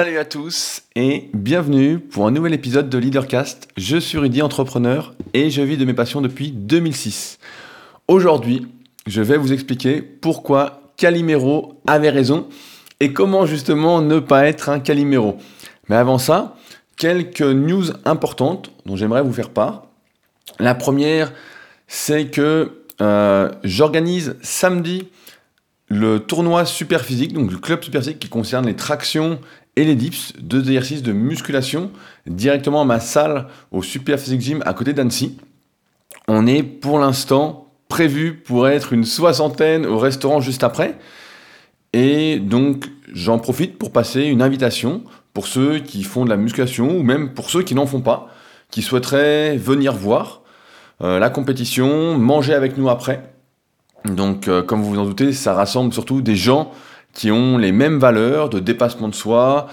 Salut à tous et bienvenue pour un nouvel épisode de Leadercast. Je suis Rudy, entrepreneur et je vis de mes passions depuis 2006. Aujourd'hui, je vais vous expliquer pourquoi Calimero avait raison et comment justement ne pas être un Calimero. Mais avant ça, quelques news importantes dont j'aimerais vous faire part. La première, c'est que euh, j'organise samedi le tournoi super physique, donc le club super physique qui concerne les tractions et les dips, deux exercices de musculation directement à ma salle au Super Physique Gym à côté d'Annecy. On est pour l'instant prévu pour être une soixantaine au restaurant juste après. Et donc j'en profite pour passer une invitation pour ceux qui font de la musculation ou même pour ceux qui n'en font pas, qui souhaiteraient venir voir euh, la compétition, manger avec nous après. Donc euh, comme vous vous en doutez, ça rassemble surtout des gens qui ont les mêmes valeurs de dépassement de soi,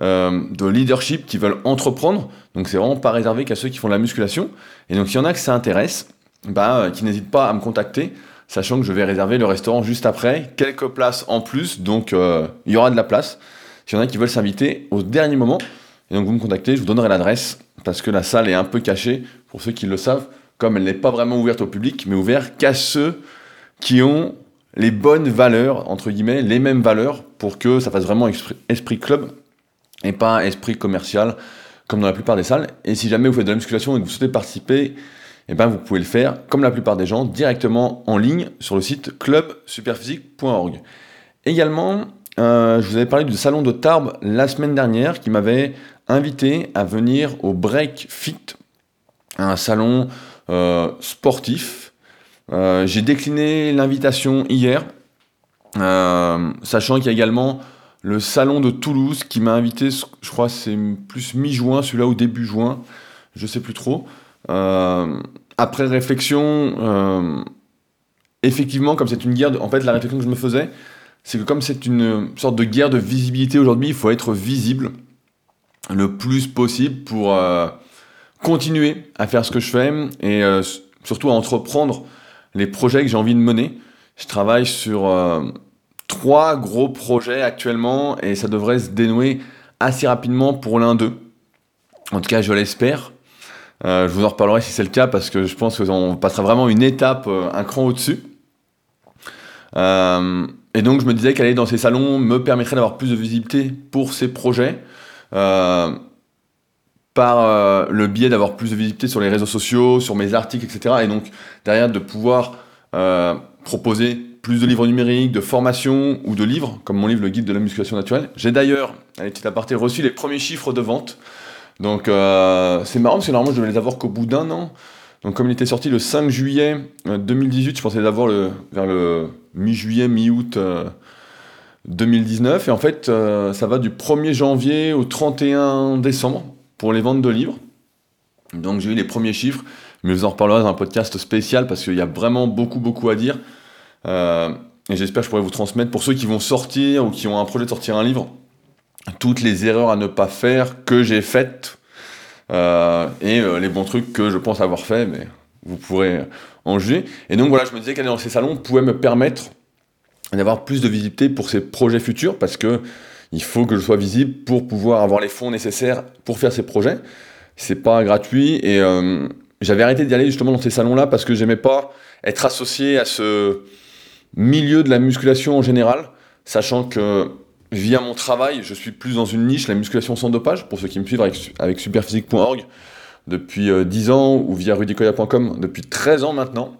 euh, de leadership, qui veulent entreprendre. Donc c'est vraiment pas réservé qu'à ceux qui font de la musculation. Et donc s'il y en a que ça intéresse, bah, euh, qui n'hésitent pas à me contacter, sachant que je vais réserver le restaurant juste après, quelques places en plus, donc euh, il y aura de la place. S'il y en a qui veulent s'inviter au dernier moment, et donc vous me contactez, je vous donnerai l'adresse, parce que la salle est un peu cachée, pour ceux qui le savent, comme elle n'est pas vraiment ouverte au public, mais ouverte qu'à ceux qui ont les bonnes valeurs, entre guillemets, les mêmes valeurs, pour que ça fasse vraiment esprit, club et pas esprit commercial, comme dans la plupart des salles. Et si jamais vous faites de la musculation et que vous souhaitez participer, eh ben vous pouvez le faire, comme la plupart des gens, directement en ligne sur le site clubsuperphysique.org. Également, euh, je vous avais parlé du salon de Tarbes la semaine dernière qui m'avait invité à venir au Break Fit, un salon euh, sportif euh, j'ai décliné l'invitation hier, euh, sachant qu'il y a également le salon de Toulouse qui m'a invité, je crois c'est plus mi-juin, celui-là au début juin, je sais plus trop. Euh, après réflexion, effectivement, comme c'est une guerre, en fait la réflexion que je me faisais, c'est que comme c'est une sorte de guerre de visibilité aujourd'hui, il faut être visible le plus possible pour continuer à faire ce que je fais et surtout à entreprendre les projets que j'ai envie de mener. Je travaille sur euh, trois gros projets actuellement et ça devrait se dénouer assez rapidement pour l'un d'eux. En tout cas, je l'espère. Euh, je vous en reparlerai si c'est le cas parce que je pense qu'on passera vraiment une étape, euh, un cran au-dessus. et donc, je me disais qu'aller dans ces salons me permettrait d'avoir plus de visibilité pour ces projets par euh, le biais d'avoir plus de visibilité sur les réseaux sociaux, sur mes articles, etc. Et donc derrière de pouvoir euh, proposer plus de livres numériques, de formations ou de livres, comme mon livre Le Guide de la musculation naturelle. J'ai d'ailleurs, allez, petit aparté, reçu les premiers chiffres de vente. Donc euh, c'est marrant parce que normalement je devais les avoir qu'au bout d'un an. Donc comme il était sorti le 5 juillet 2018, je pensais les avoir le, vers le mi-juillet, mi-août 2019. Et en fait, ça va du 1er janvier au 31 décembre pour les ventes de livres. Donc j'ai eu les premiers chiffres, mais je vous en reparlerai dans un podcast spécial parce qu'il y a vraiment beaucoup, beaucoup à dire. Euh, et j'espère que je pourrai vous transmettre pour ceux qui vont sortir ou qui ont un projet de sortir un livre, toutes les erreurs à ne pas faire que j'ai faites euh, et euh, les bons trucs que je pense avoir fait, mais vous pourrez en juger. Et donc voilà, je me disais qu'aller dans ces salons pouvait me permettre d'avoir plus de visibilité pour ces projets futurs parce que il faut que je sois visible pour pouvoir avoir les fonds nécessaires pour faire ces projets. C'est pas gratuit et euh, j'avais arrêté d'y aller justement dans ces salons-là parce que j'aimais pas être associé à ce milieu de la musculation en général, sachant que via mon travail, je suis plus dans une niche, la musculation sans dopage, pour ceux qui me suivent avec, superphysique.org depuis 10 euh, ans ou via rudicoya.com depuis 13 ans maintenant.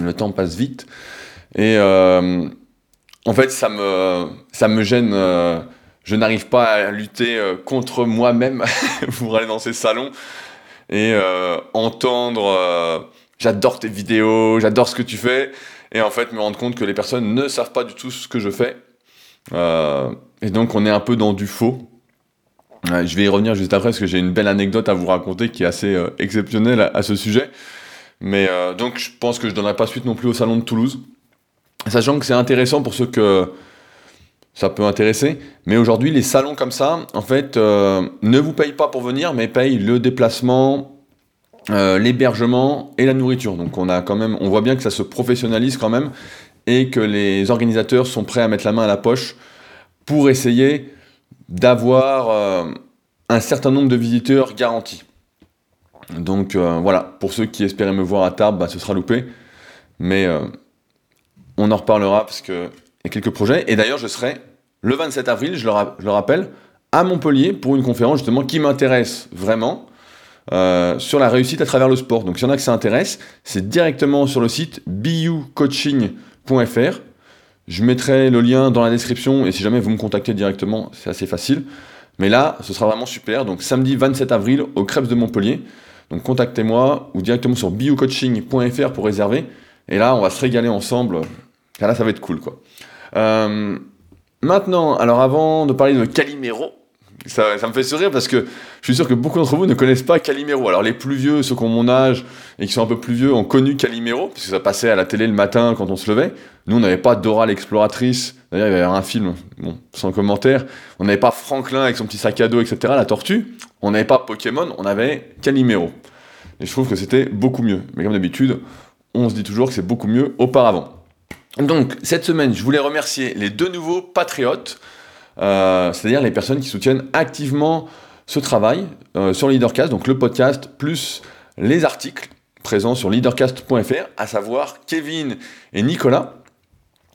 Le temps passe vite. Et euh, en fait, ça me, gêne. Euh, je n'arrive pas à lutter euh, contre moi-même pour aller dans ces salons et euh, entendre j'adore tes vidéos, j'adore ce que tu fais, et en fait me rendre compte que les personnes ne savent pas du tout ce que je fais. et donc on est un peu dans du faux. je vais y revenir juste après parce que j'ai une belle anecdote à vous raconter qui est assez exceptionnelle à, à, ce sujet. Mais donc je pense que je donnerai pas suite non plus au salon de Toulouse. Sachant que c'est intéressant pour ceux que ça peut intéresser. Mais aujourd'hui, les salons comme ça, en fait, euh, ne vous payent pas pour venir, mais payent le déplacement, euh, l'hébergement et la nourriture. Donc on a quand même, on voit bien que ça se professionnalise quand même et que les organisateurs sont prêts à mettre la main à la poche pour essayer d'avoir un certain nombre de visiteurs garantis. Donc voilà, pour ceux qui espéraient me voir à Tarbes, bah, ce sera loupé. Mais on en reparlera parce qu'il y a quelques projets. Et d'ailleurs, je serai le 27 avril, je le, rappelle, à Montpellier pour une conférence justement qui m'intéresse vraiment. Euh, sur la réussite à travers le sport. Donc, s'il y en a que ça intéresse, c'est directement sur le site bucoaching.fr. Je mettrai le lien dans la description et si jamais vous me contactez directement, c'est assez facile. Mais là, ce sera vraiment super. Donc, samedi 27 avril au Crêpes de Montpellier. Donc, contactez-moi ou directement sur biocoaching.fr pour réserver. Et là, on va se régaler ensemble. Car là, ça va être cool, quoi. Euh, Maintenant, alors avant de parler de Calimero, ça, me fait sourire parce que je suis sûr que beaucoup d'entre vous ne connaissent pas Calimero. Alors les plus vieux, ceux qui ont mon âge et qui sont un peu plus vieux, ont connu Calimero, parce que ça passait à la télé le matin quand on se levait. Nous, on n'avait pas Dora l'exploratrice. D'ailleurs, il y avait un film, bon, sans commentaire. On n'avait pas Franklin avec son petit sac à dos, etc., la tortue. On n'avait pas Pokémon, on avait Calimero. Et je trouve que c'était beaucoup mieux. Mais comme d'habitude, on se dit toujours que c'est beaucoup mieux auparavant. Donc, cette semaine, je voulais remercier les deux nouveaux patriotes, euh, c'est-à-dire les personnes qui soutiennent activement ce travail euh, sur Leadercast, donc le podcast plus les articles présents sur leadercast.fr, à savoir Kevin et Nicolas.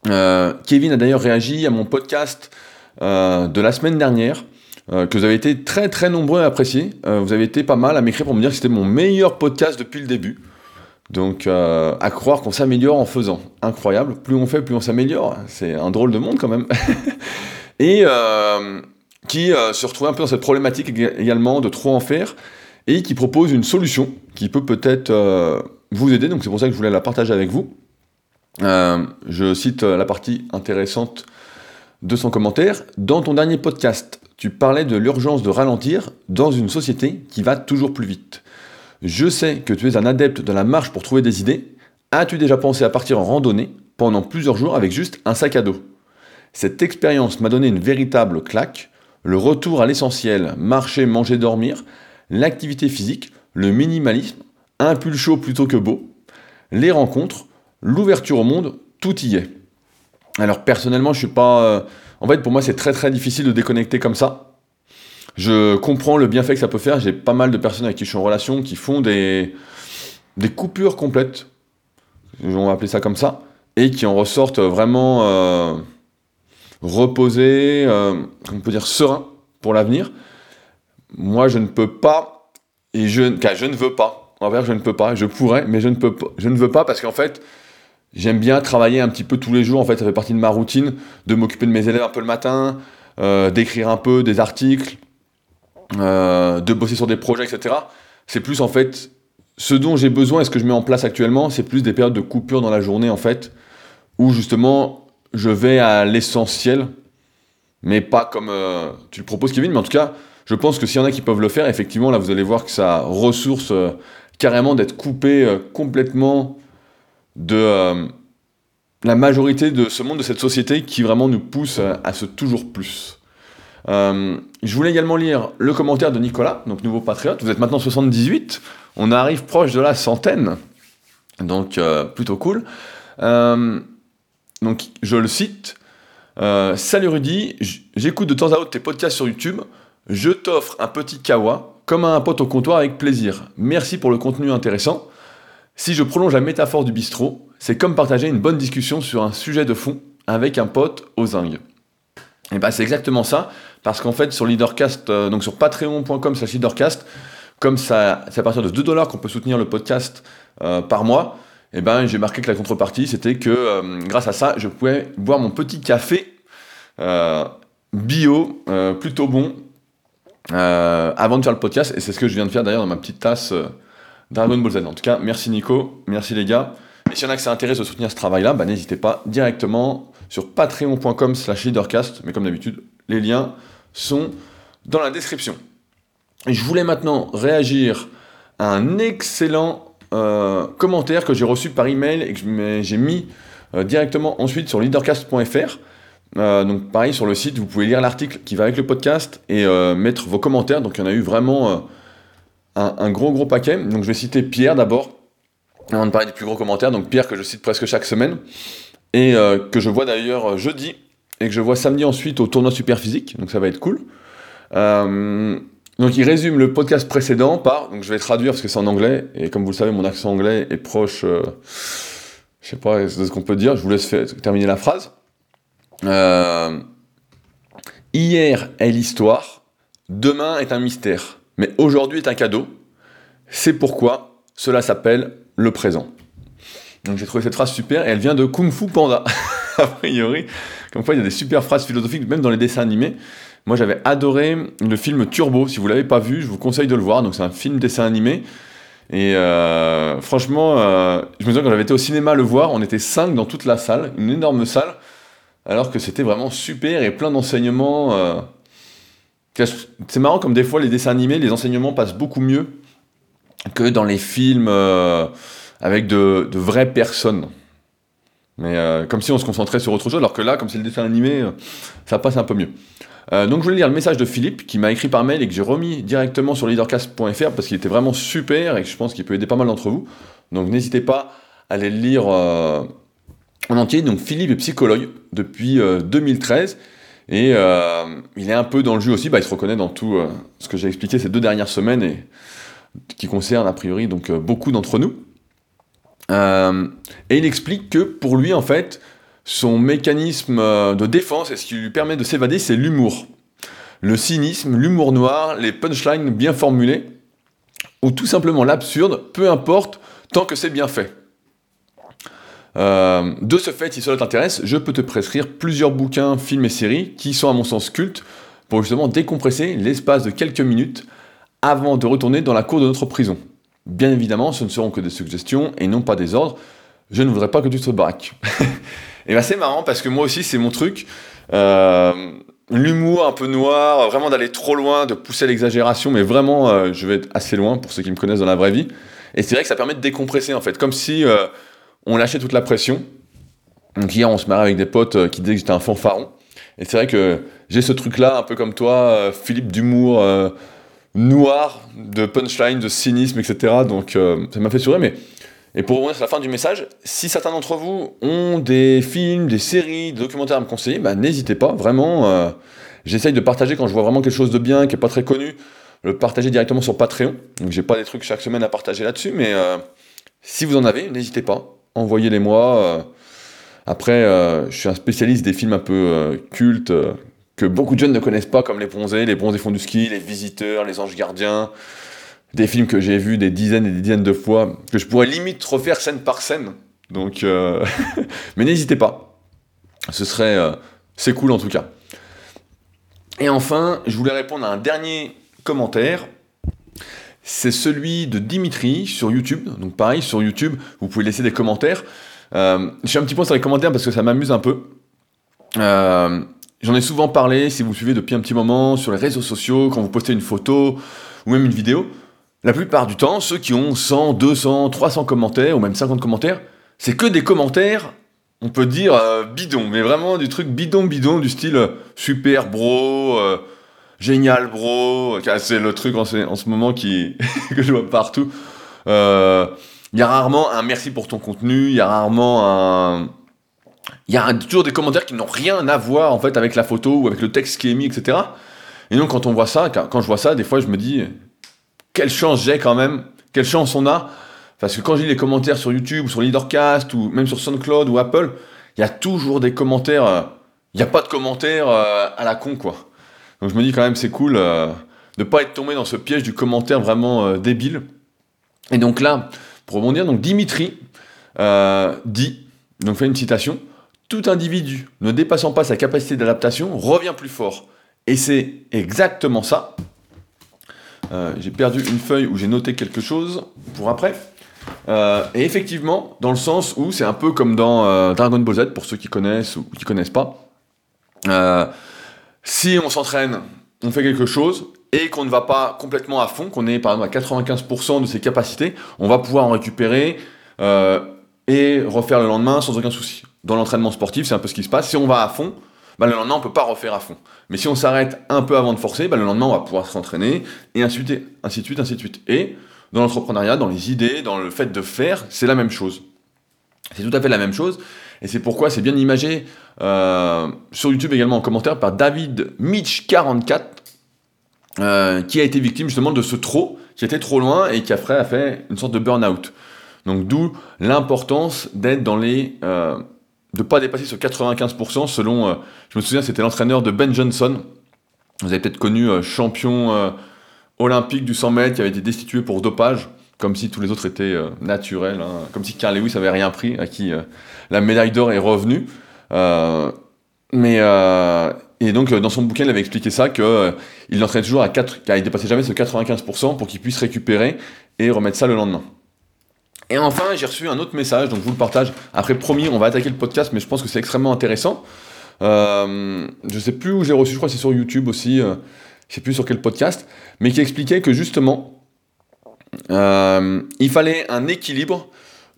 Euh, Kevin a d'ailleurs réagi à mon podcast de la semaine dernière, que vous avez été très très nombreux à apprécier. vous avez été pas mal à m'écrire pour me dire que c'était mon meilleur podcast depuis le début. Donc, euh, à croire qu'on s'améliore en faisant. Incroyable. Plus on fait, plus on s'améliore. C'est un drôle de monde quand même. et euh, qui euh, se retrouve un peu dans cette problématique également de trop en faire et qui propose une solution qui peut peut-être vous aider. Donc, c'est pour ça que je voulais la partager avec vous. je cite la partie intéressante de son commentaire. Dans ton dernier podcast, tu parlais de l'urgence de ralentir dans une société qui va toujours plus vite. Je sais que tu es un adepte de la marche pour trouver des idées. As-tu déjà pensé à partir en randonnée pendant plusieurs jours avec juste un sac à dos? Cette expérience m'a donné une véritable claque. Le retour à l'essentiel, marcher, manger, dormir, l'activité physique, le minimalisme, un pull chaud plutôt que beau, les rencontres, l'ouverture au monde, tout y est. Alors personnellement, je suis pas. Euh, en fait, pour moi, c'est très très difficile de déconnecter comme ça. Je comprends le bienfait que ça peut faire. J'ai pas mal de personnes avec qui je suis en relation qui font des, des coupures complètes, on va appeler ça comme ça, et qui en ressortent vraiment euh, reposés, euh, on peut dire sereins pour l'avenir. Moi, je ne peux pas, et je, je ne veux pas. Va dire je ne peux pas. Je pourrais, mais je ne peux pas. Je ne veux pas parce qu'en fait, j'aime bien travailler un petit peu tous les jours. En fait, ça fait partie de ma routine de m'occuper de mes élèves un peu le matin, euh, d'écrire un peu des articles, euh, de bosser sur des projets, etc. C'est plus en fait ce dont j'ai besoin et ce que je mets en place actuellement, c'est plus des périodes de coupure dans la journée en fait, où justement je vais à l'essentiel, mais pas comme euh, tu le proposes Kevin, mais en tout cas, je pense que s'il y en a qui peuvent le faire, effectivement, là vous allez voir que ça ressource euh, carrément d'être coupé complètement de la majorité de ce monde, de cette société qui vraiment nous pousse à ce toujours plus. Euh, je voulais également lire le commentaire de Nicolas, donc nouveau patriote. Vous êtes maintenant 78, on arrive proche de la centaine, donc euh, plutôt cool. Euh, donc je le cite. Salut Rudy, j'écoute de temps à autre tes podcasts sur YouTube. Je t'offre un petit kawa comme un pote au comptoir avec plaisir. Merci pour le contenu intéressant. Si je prolonge la métaphore du bistrot, c'est comme partager une bonne discussion sur un sujet de fond avec un pote aux zingues. Et bah c'est exactement ça. Parce qu'en fait, sur Leadercast, euh, donc sur patreon.com slash leadercast, comme c'est à partir de 2 dollars qu'on peut soutenir le podcast euh, par mois, eh ben, j'ai marqué que la contrepartie, c'était que euh, grâce à ça, je pouvais boire mon petit café bio, plutôt bon, avant de faire le podcast. Et c'est ce que je viens de faire d'ailleurs dans ma petite tasse Dragon Ball Z. En tout cas, merci Nico, merci les gars. Et s'il y en a que ça intéresse de soutenir ce travail-là, bah, n'hésitez pas directement sur patreon.com slash leadercast. Mais comme d'habitude, les liens sont dans la description. Je voulais maintenant réagir à un excellent euh, commentaire que j'ai reçu par email et que j'ai mis euh, directement ensuite sur leadercast.fr. Euh, donc pareil sur le site, vous pouvez lire l'article qui va avec le podcast et mettre vos commentaires. Donc il y en a eu vraiment un, un, gros gros paquet. Donc je vais citer Pierre d'abord, avant de parler des plus gros commentaires. Donc Pierre que je cite presque chaque semaine et que je vois d'ailleurs jeudi et que je vois samedi ensuite au tournoi super physique, donc ça va être cool. donc il résume le podcast précédent par, donc je vais traduire parce que c'est en anglais, et comme vous le savez, mon accent anglais est proche, je sais pas de ce qu'on peut dire, je vous laisse terminer la phrase. hier est l'histoire, demain est un mystère, mais aujourd'hui est un cadeau. C'est pourquoi cela s'appelle le présent. Donc j'ai trouvé cette phrase super et elle vient de Kung Fu Panda, a priori. Comme quoi il y a des super phrases philosophiques même dans les dessins animés. Moi j'avais adoré le film Turbo, si vous l'avez pas vu, je vous conseille de le voir. Donc c'est un film dessin animé. Et euh, franchement, euh, je me souviens quand j'avais été au cinéma le voir, on était cinq dans toute la salle, une énorme salle, alors que c'était vraiment super et plein d'enseignements. Euh, c'est marrant comme des fois les dessins animés, les enseignements passent beaucoup mieux que dans les films avec de, vraies personnes. Mais euh, comme si on se concentrait sur autre chose, alors que là, comme c'est le dessin animé, euh, ça passe un peu mieux. donc je voulais lire le message de Philippe qui m'a écrit par mail et que j'ai remis directement sur leadercast.fr parce qu'il était vraiment super et que je pense qu'il peut aider pas mal d'entre vous. Donc n'hésitez pas à aller le lire en entier. Donc Philippe est psychologue depuis 2013 et il est un peu dans le jus aussi, bah, il se reconnaît dans tout ce que j'ai expliqué ces deux dernières semaines et qui concerne a priori donc euh, beaucoup d'entre nous. Euh, et il explique que pour lui, en fait, son mécanisme euh, de défense et ce qui lui permet de s'évader, c'est l'humour. Le cynisme, l'humour noir, les punchlines bien formulées, ou tout simplement l'absurde, peu importe, tant que c'est bien fait. de ce fait, si cela t'intéresse, je peux te prescrire plusieurs bouquins, films et séries qui sont à mon sens cultes pour justement décompresser l'espace de quelques minutes avant de retourner dans la cour de notre prison. Bien évidemment, ce ne seront que des suggestions et non pas des ordres. Je ne voudrais pas que tu te braques. et ben c'est marrant parce que moi aussi c'est mon truc. Euh, l'humour un peu noir, vraiment d'aller trop loin, de pousser l'exagération, mais vraiment euh, je vais être assez loin pour ceux qui me connaissent dans la vraie vie. Et c'est vrai que ça permet de décompresser en fait, comme si euh, on lâchait toute la pression. Donc hier on se marrait avec des potes qui disaient que j'étais un fanfaron. Et c'est vrai que j'ai ce truc là, un peu comme toi, Philippe d'humour noir de punchline, de cynisme, etc. Donc euh, ça m'a fait sourire, mais... Et pour revenir sur la fin du message, si certains d'entre vous ont des films, des séries, des documentaires à me conseiller, bah, n'hésitez pas, vraiment. Euh, j'essaye de partager quand je vois vraiment quelque chose de bien, qui n'est pas très connu, le partager directement sur Patreon. Donc j'ai pas des trucs chaque semaine à partager là-dessus, mais euh, si vous en avez, n'hésitez pas, envoyez-les-moi. après, je suis un spécialiste des films un peu cultes, que beaucoup de jeunes ne connaissent pas, comme Les Bronzés, Les Bronzés font du ski, Les Visiteurs, Les Anges Gardiens, des films que j'ai vus des dizaines et des dizaines de fois, que je pourrais limite refaire scène par scène. Donc, euh, mais n'hésitez pas. Ce serait, euh, c'est cool en tout cas. Et enfin, je voulais répondre à un dernier commentaire. C'est celui de Dimitri sur YouTube. Donc pareil, sur YouTube, vous pouvez laisser des commentaires. Euh, je suis un petit point sur les commentaires parce que ça m'amuse un peu. Euh, J'en ai souvent parlé, si vous suivez depuis un petit moment, sur les réseaux sociaux, quand vous postez une photo ou même une vidéo. La plupart du temps, ceux qui ont 100, 200, 300 commentaires ou même 50 commentaires, c'est que des commentaires, on peut dire euh, bidon, mais vraiment du truc bidon bidon du style euh, super bro, euh, génial bro, c'est le truc en ce, moment qui que je vois partout. Il y a rarement un merci pour ton contenu, il y a rarement un il y a toujours des commentaires qui n'ont rien à voir en fait avec la photo ou avec le texte qui est mis, etc. Et donc quand on voit ça, quand je vois ça, des fois je me dis quelle chance j'ai quand même, quelle chance on a, parce que quand je lis les commentaires sur YouTube ou sur Leadercast ou même sur SoundCloud ou Apple, il y a toujours des commentaires, euh, il n'y a pas de commentaires euh, à la con quoi. Donc je me dis quand même c'est cool euh, de pas être tombé dans ce piège du commentaire vraiment débile. Et donc là, pour rebondir, donc Dimitri dit, donc fait une citation, tout individu ne dépassant pas sa capacité d'adaptation revient plus fort. Et c'est exactement ça. Euh, j'ai perdu une feuille où j'ai noté quelque chose pour après. Euh, et effectivement, dans le sens où c'est un peu comme dans euh, Dragon Ball Z, pour ceux qui connaissent ou qui connaissent pas. si on s'entraîne, on fait quelque chose, et qu'on ne va pas complètement à fond, qu'on est par exemple à 95% de ses capacités, on va pouvoir en récupérer et refaire le lendemain sans aucun souci dans l'entraînement sportif, c'est un peu ce qui se passe. Si on va à fond, bah, le lendemain, on ne peut pas refaire à fond. Mais si on s'arrête un peu avant de forcer, bah, le lendemain, on va pouvoir s'entraîner, et ainsi de suite, ainsi de suite, ainsi de suite. Et dans l'entrepreneuriat, dans les idées, dans le fait de faire, c'est la même chose. C'est tout à fait la même chose, et c'est pourquoi c'est bien imagé euh, sur YouTube également en commentaire par David Mitch44. qui a été victime justement de ce trop, qui était trop loin et qui a fait une sorte de burn-out. Donc d'où l'importance d'être dans les... Euh, de pas dépasser ce 95% selon, euh, je me souviens c'était l'entraîneur de Ben Johnson, vous avez peut-être connu euh, champion olympique du 100 mètres qui avait été destitué pour dopage, comme si tous les autres étaient naturels, hein. comme si Carl Lewis avait rien pris, à qui la médaille d'or est revenue. mais et donc dans son bouquin il avait expliqué ça que il toujours à 4, qu'il dépassait jamais ce 95% pour qu'il puisse récupérer et remettre ça le lendemain. Et enfin, j'ai reçu un autre message, donc je vous le partage. Après, promis, on va attaquer le podcast, mais je pense que c'est extrêmement intéressant. Euh, je sais plus où j'ai reçu, je crois que c'est sur YouTube aussi, euh, je sais plus sur quel podcast, mais qui expliquait que justement, euh, il fallait un équilibre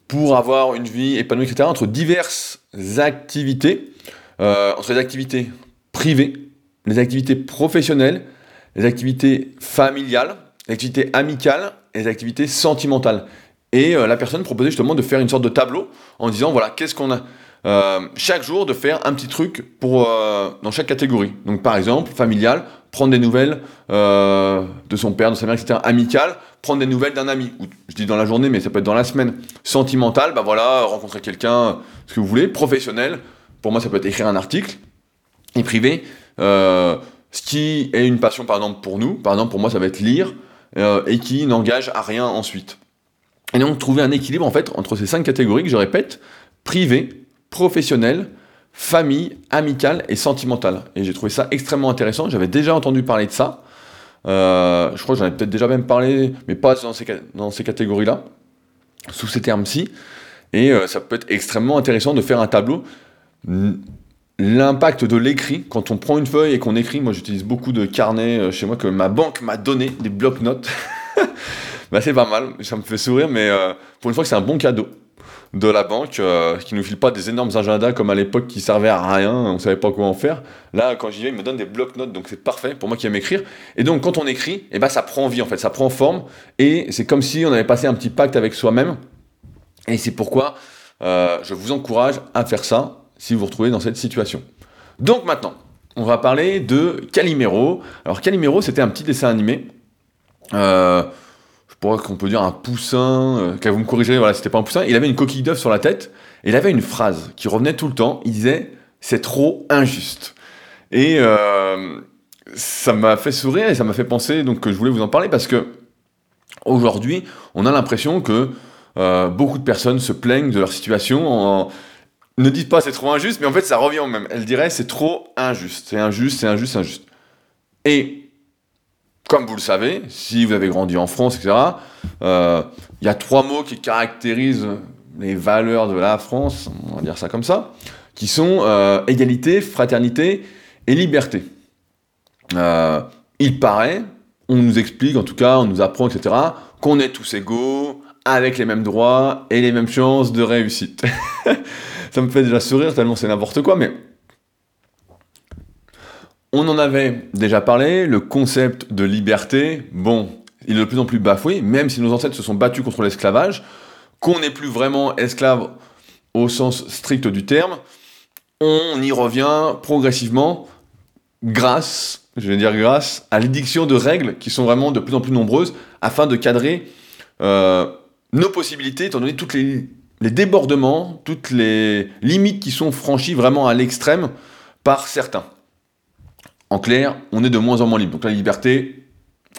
pour avoir une vie épanouie, etc., entre diverses activités, euh, entre les activités privées, les activités professionnelles, les activités familiales, les activités amicales et les activités sentimentales. Et euh, la personne proposait justement de faire une sorte de tableau en disant voilà, qu'est-ce qu'on a euh, chaque jour de faire un petit truc pour, euh, dans chaque catégorie. Donc par exemple, familial, prendre des nouvelles de son père, de sa mère, etc. Amical, prendre des nouvelles d'un ami. Ou, je dis dans la journée, mais ça peut être dans la semaine. Sentimental, bah voilà, rencontrer quelqu'un, ce que vous voulez. Professionnel, pour moi ça peut être écrire un article. Et privé, ce qui est une passion par exemple pour nous, par exemple pour moi ça va être lire, et qui n'engage à rien ensuite. Et donc trouver un équilibre en fait entre ces cinq catégories que je répète, privé, professionnel, famille, amicale et sentimentale. Et j'ai trouvé ça extrêmement intéressant. J'avais déjà entendu parler de ça. Euh, je crois que j'en ai peut-être déjà même parlé, mais pas dans ces, catégories-là, sous ces termes-ci. Et euh, ça peut être extrêmement intéressant de faire un tableau. L'impact de l'écrit, quand on prend une feuille et qu'on écrit, moi j'utilise beaucoup de carnets euh, chez moi que ma banque m'a donné, des blocs-notes. bah, c'est pas mal, ça me fait sourire, mais euh, pour une fois que c'est un bon cadeau de la banque, euh, qui nous file pas des énormes agendas comme à l'époque qui servaient à rien, on savait pas comment faire. Là, quand j'y vais, il me donne des blocs-notes, donc c'est parfait pour moi qui aime écrire. Et donc, quand on écrit, eh ben, ça prend vie en fait, ça prend forme, et c'est comme si on avait passé un petit pacte avec soi-même. Et c'est pourquoi euh, je vous encourage à faire ça si vous vous retrouvez dans cette situation. Donc maintenant, on va parler de Calimero. Alors Calimero, c'était un petit dessin animé. Euh, qu'on peut dire un poussin, euh, vous me corrigerez, voilà, c'était pas un poussin, il avait une coquille d'œuf sur la tête, et il avait une phrase qui revenait tout le temps, il disait « c'est trop injuste ». Et euh, ça m'a fait sourire et ça m'a fait penser donc que je voulais vous en parler parce que aujourd'hui, on a l'impression que euh, beaucoup de personnes se plaignent de leur situation en, ne disent pas c'est trop injuste, mais en fait ça revient au même. Elles diraient c'est trop injuste, c'est injuste, c'est injuste, c'est injuste. Et comme vous le savez, si vous avez grandi en France, etc., euh, il y a trois mots qui caractérisent les valeurs de la France, on va dire ça comme ça, qui sont euh, égalité, fraternité et liberté. Euh, il paraît, on nous explique, en tout cas, on nous apprend, etc., qu'on est tous égaux, avec les mêmes droits et les mêmes chances de réussite. ça me fait déjà sourire tellement c'est n'importe quoi, mais on en avait déjà parlé, le concept de liberté, bon, il est de plus en plus bafoué, même si nos ancêtres se sont battus contre l'esclavage, qu'on n'est plus vraiment esclave au sens strict du terme, on y revient progressivement grâce, je vais dire grâce, à l'édiction de règles qui sont vraiment de plus en plus nombreuses afin de cadrer euh, nos possibilités, étant donné tous les, les débordements, toutes les limites qui sont franchies vraiment à l'extrême par certains. En clair, on est de moins en moins libre. Donc la liberté,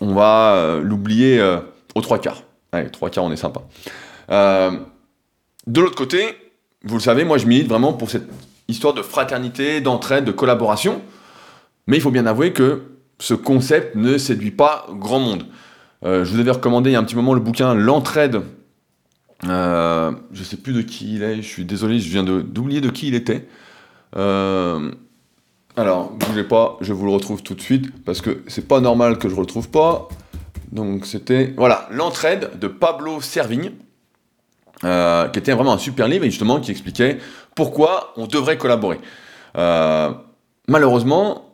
on va euh, l'oublier euh, aux trois quarts. Allez, trois quarts, on est sympa. Euh, de l'autre côté, vous le savez, moi je milite vraiment pour cette histoire de fraternité, d'entraide, de collaboration. Mais il faut bien avouer que ce concept ne séduit pas grand monde. je vous avais recommandé il y a un petit moment le bouquin L'entraide. je ne sais plus de qui il est, je suis désolé, je viens d'oublier de, qui il était. Alors, bougez pas, je vous le retrouve tout de suite, parce que c'est pas normal que je retrouve pas. Donc c'était, voilà, L'entraide de Pablo Servigne, euh, qui était vraiment un super livre, et justement qui expliquait pourquoi on devrait collaborer. Euh, malheureusement,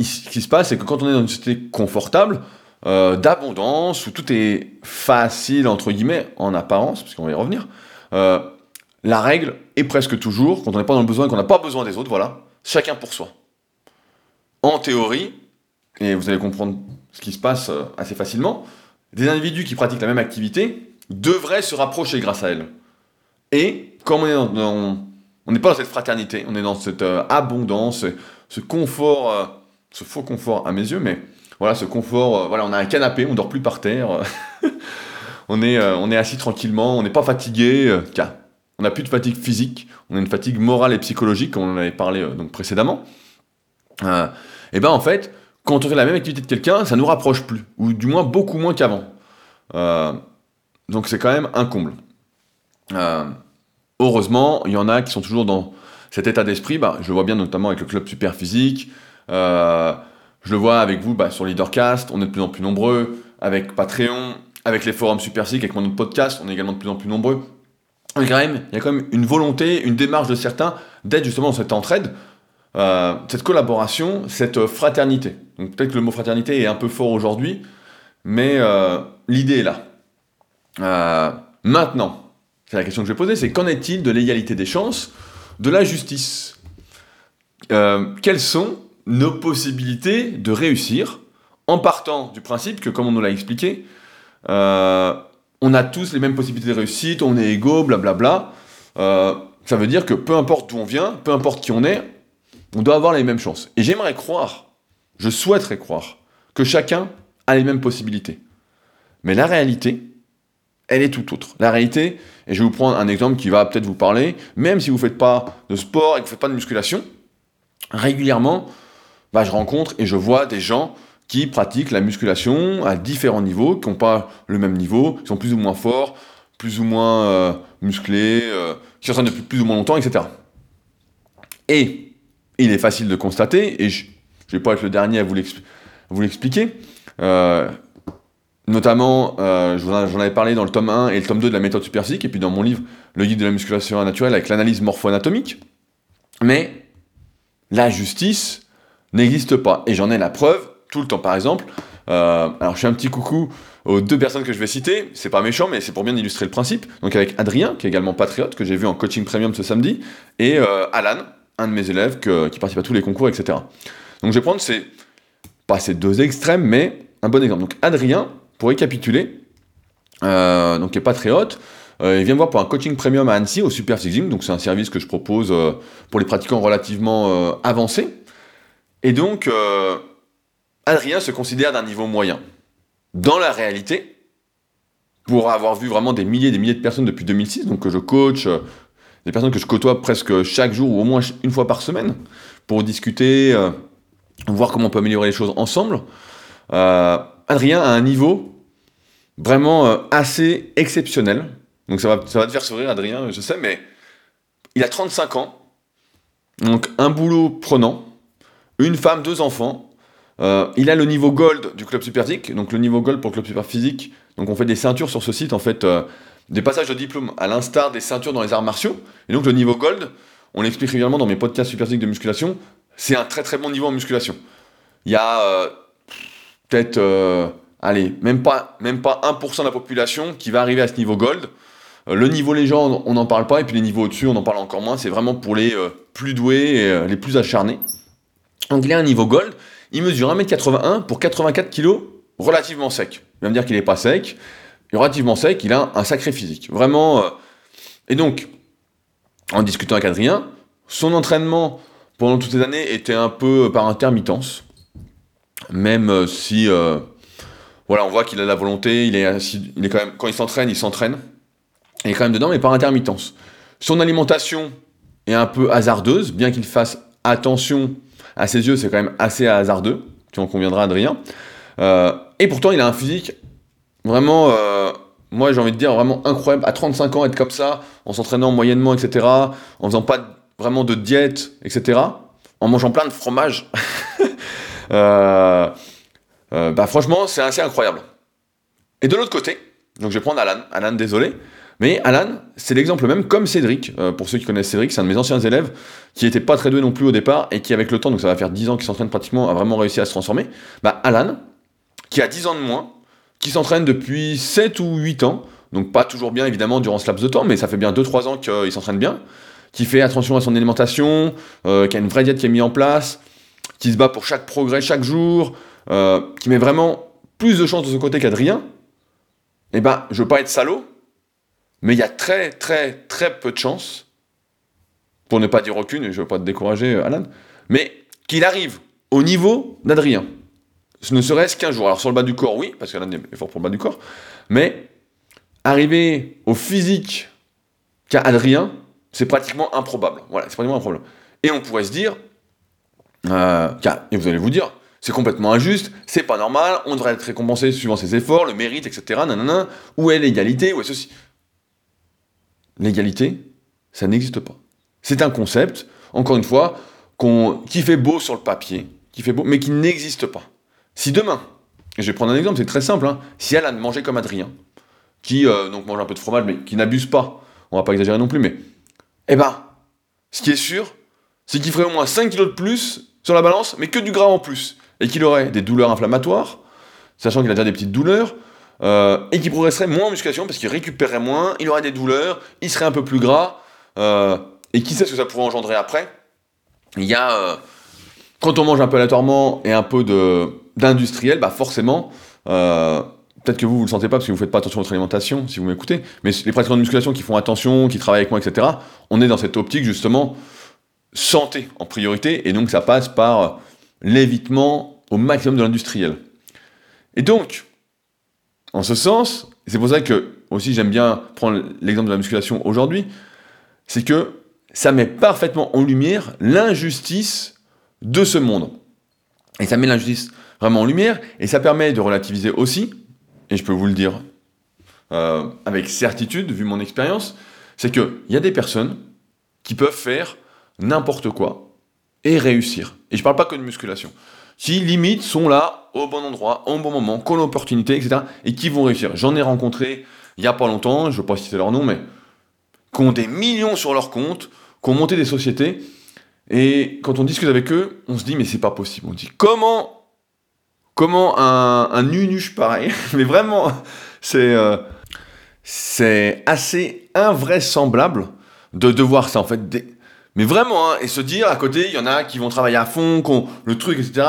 ce qui se passe, c'est que quand on est dans une société confortable, euh, d'abondance, où tout est facile, entre guillemets, en apparence, parce qu'on va y revenir, la règle est presque toujours, quand on n'est pas dans le besoin, qu'on n'a pas besoin des autres, voilà, chacun pour soi en théorie, et vous allez comprendre ce qui se passe euh, assez facilement, des individus qui pratiquent la même activité devraient se rapprocher grâce à elle. Et comme on est n'est pas dans cette fraternité, on est dans cette euh, abondance, ce confort, euh, ce faux confort à mes yeux, mais voilà, ce confort, voilà, on a un canapé, on dort plus par terre, on, est, on est assis tranquillement, on n'est pas fatigué, on n'a plus de fatigue physique, on a une fatigue morale et psychologique, comme on en avait parlé donc précédemment. Et ben en fait, quand on fait la même activité de quelqu'un, ça nous rapproche plus, ou du moins beaucoup moins qu'avant. Euh, donc c'est quand même un comble. Euh, heureusement, il y en a qui sont toujours dans cet état d'esprit. Bah, je le vois bien notamment avec le club super physique. Euh, je le vois avec vous bah, sur Leadercast. On est de plus en plus nombreux. Avec Patreon, avec les forums super physique, avec mon autre podcast, on est également de plus en plus nombreux. il y a quand même une volonté, une démarche de certains d'être justement dans cette entraide. Euh, cette collaboration, cette fraternité. Donc peut-être que le mot fraternité est un peu fort aujourd'hui, mais euh, l'idée est là. Euh, maintenant, c'est la question que je vais poser, c'est qu'en est-il de l'égalité des chances, de la justice? Quelles sont nos possibilités de réussir en partant du principe que, comme on nous l'a expliqué, on a tous les mêmes possibilités de réussite, on est égaux, blablabla. ça veut dire que peu importe d'où on vient, peu importe qui on est, on doit avoir les mêmes chances. Et j'aimerais croire, je souhaiterais croire, que chacun a les mêmes possibilités. Mais la réalité, elle est tout autre. La réalité, et je vais vous prendre un exemple qui va peut-être vous parler, même si vous ne faites pas de sport et que vous ne faites pas de musculation, régulièrement, bah, je rencontre et je vois des gens qui pratiquent la musculation à différents niveaux, qui n'ont pas le même niveau, qui sont plus ou moins forts, plus ou moins euh, musclés, euh, qui s'entraînent depuis plus ou moins longtemps, etc. Et il est facile de constater, et je ne vais pas être le dernier à vous l'expliquer, euh, notamment, euh, j'en avais parlé dans le tome 1 et le tome 2 de la méthode superphysique, et puis dans mon livre, le guide de la musculation naturelle avec l'analyse morpho-anatomique, mais la justice n'existe pas, et j'en ai la preuve tout le temps. Par exemple, euh, alors je fais un petit coucou aux deux personnes que je vais citer, c'est pas méchant, mais c'est pour bien illustrer le principe. Donc avec Adrien, qui est également patriote, que j'ai vu en coaching premium ce samedi, et Alan, un de mes élèves qui participe à tous les concours, etc. Donc je vais prendre ces, pas ces deux extrêmes, mais un bon exemple. Donc Adrien, pour récapituler, euh, donc qui est patriote, euh, il vient me voir pour un coaching premium à Annecy au Super Sixing, donc c'est un service que je propose euh, pour les pratiquants relativement avancés. Et donc, Adrien se considère d'un niveau moyen. Dans la réalité, pour avoir vu vraiment des milliers et des milliers de personnes depuis 2006, donc que je coach, des personnes que je côtoie presque chaque jour ou au moins une fois par semaine pour discuter, euh, voir comment on peut améliorer les choses ensemble. Euh, Adrien a un niveau vraiment euh, assez exceptionnel. Donc ça va, ça va te faire sourire, Adrien, je sais, mais il a 35 ans. Donc un boulot prenant, une femme, deux enfants. il a le niveau gold du club Superphysique. Donc le niveau gold pour le club Superphysique. Donc on fait des ceintures sur ce site en fait des passages de diplôme à l'instar des ceintures dans les arts martiaux. Et donc le niveau gold, on l'explique régulièrement dans mes podcasts super de musculation, c'est un très très bon niveau en musculation. Il y a euh, peut-être, euh, allez, même pas, même pas 1% de la population qui va arriver à ce niveau gold. Euh, le niveau légende, on n'en parle pas, et puis les niveaux au-dessus, on en parle encore moins. C'est vraiment pour les plus doués et les plus acharnés. Donc il a un niveau gold, il mesure 1m81 pour 84 kg relativement sec. Il va me dire qu'il n'est pas sec, relativement sec, il a un sacré physique. Vraiment. Euh, et donc, en discutant avec Adrien, son entraînement pendant toutes ces années était un peu par intermittence. Même euh, si. Euh, voilà, on voit qu'il a la volonté, il est, il est quand même. Quand il s'entraîne, il s'entraîne. Il est quand même dedans, mais par intermittence. Son alimentation est un peu hasardeuse, bien qu'il fasse attention à ses yeux, c'est quand même assez hasardeux. Tu en conviendras, Adrien. et pourtant, il a un physique Vraiment, euh, moi j'ai envie de dire vraiment incroyable. À 35 ans, être comme ça, en s'entraînant moyennement, etc., en faisant pas vraiment de diète, etc., en mangeant plein de fromage. Euh, euh, bah franchement, c'est assez incroyable. Et de l'autre côté, donc je vais prendre Alan. Alan, désolé. Mais Alan, c'est l'exemple même comme Cédric. pour ceux qui connaissent Cédric, c'est un de mes anciens élèves qui était pas très doué non plus au départ et qui, avec le temps, donc ça va faire 10 ans qu'il s'entraîne pratiquement, a vraiment réussi à se transformer. Bah, Alan, qui a 10 ans de moins, qui s'entraîne depuis 7 ou 8 ans, donc pas toujours bien évidemment durant ce laps de temps, mais ça fait bien 2-3 ans qu'il s'entraîne bien, qui fait attention à son alimentation, euh, qui a une vraie diète qui est mise en place, qui se bat pour chaque progrès chaque jour, euh, qui met vraiment plus de chance de son côté qu'Adrien, eh ben, je veux pas être salaud, mais il y a très, très, très peu de chances, pour ne pas dire aucune, et je veux pas te décourager, Alan, mais qu'il arrive au niveau d'Adrien. Ce ne serait-ce qu'un jour. Alors sur le bas du corps, oui, parce qu'Alan est fort pour le bas du corps, mais arriver au physique qu'a Adrien, c'est pratiquement improbable. Voilà, c'est pratiquement improbable. Et on pourrait se dire, euh, et vous allez vous dire, c'est complètement injuste, c'est pas normal, on devrait être récompensé suivant ses efforts, le mérite, etc. Nanana, où est l'égalité? Où est ceci? L'égalité, ça n'existe pas. C'est un concept, encore une fois, qui fait beau sur le papier, qui fait beau, mais qui n'existe pas. Si demain, et je vais prendre un exemple, c'est très simple, hein, si elle a mangé comme Adrien, qui euh, donc mange un peu de fromage, mais qui n'abuse pas, on va pas exagérer non plus, mais eh ben, ce qui est sûr, c'est qu'il ferait au moins 5 kilos de plus sur la balance, mais que du gras en plus, et qu'il aurait des douleurs inflammatoires, sachant qu'il a déjà des petites douleurs, euh, et qu'il progresserait moins en musculation parce qu'il récupérerait moins, il aurait des douleurs, il serait un peu plus gras, euh, et qui sait ce que ça pourrait engendrer après. Il y a, quand on mange un peu aléatoirement et un peu d'industriel, bah forcément, peut-être que vous, vous le sentez pas parce que vous faites pas attention à votre alimentation, si vous m'écoutez, mais les pratiquants de musculation qui font attention, qui travaillent avec moi, etc., on est dans cette optique justement santé en priorité, et donc ça passe par l'évitement au maximum de l'industriel. Et donc, en ce sens, c'est pour ça que aussi j'aime bien prendre l'exemple de la musculation aujourd'hui, c'est que ça met parfaitement en lumière l'injustice de ce monde. Et ça met l'injustice vraiment en lumière, et ça permet de relativiser aussi, et je peux vous le dire euh, avec certitude, vu mon expérience, c'est qu'il y a des personnes qui peuvent faire n'importe quoi et réussir. Et je parle pas que de musculation. Qui limite sont là au bon endroit, au bon moment, qu'on l'opportunité, etc. et qui vont réussir. J'en ai rencontré il y a pas longtemps, je ne veux pas citer leur nom, mais qui ont des millions sur leur compte, qui ont monté des sociétés. Et quand on discute avec eux, on se dit mais c'est pas possible. On dit comment comment un, un nunuche pareil, mais vraiment c'est euh, c'est assez invraisemblable de, de voir ça en fait. Mais vraiment, hein, et se dire à côté, il y en a qui vont travailler à fond, le truc, etc.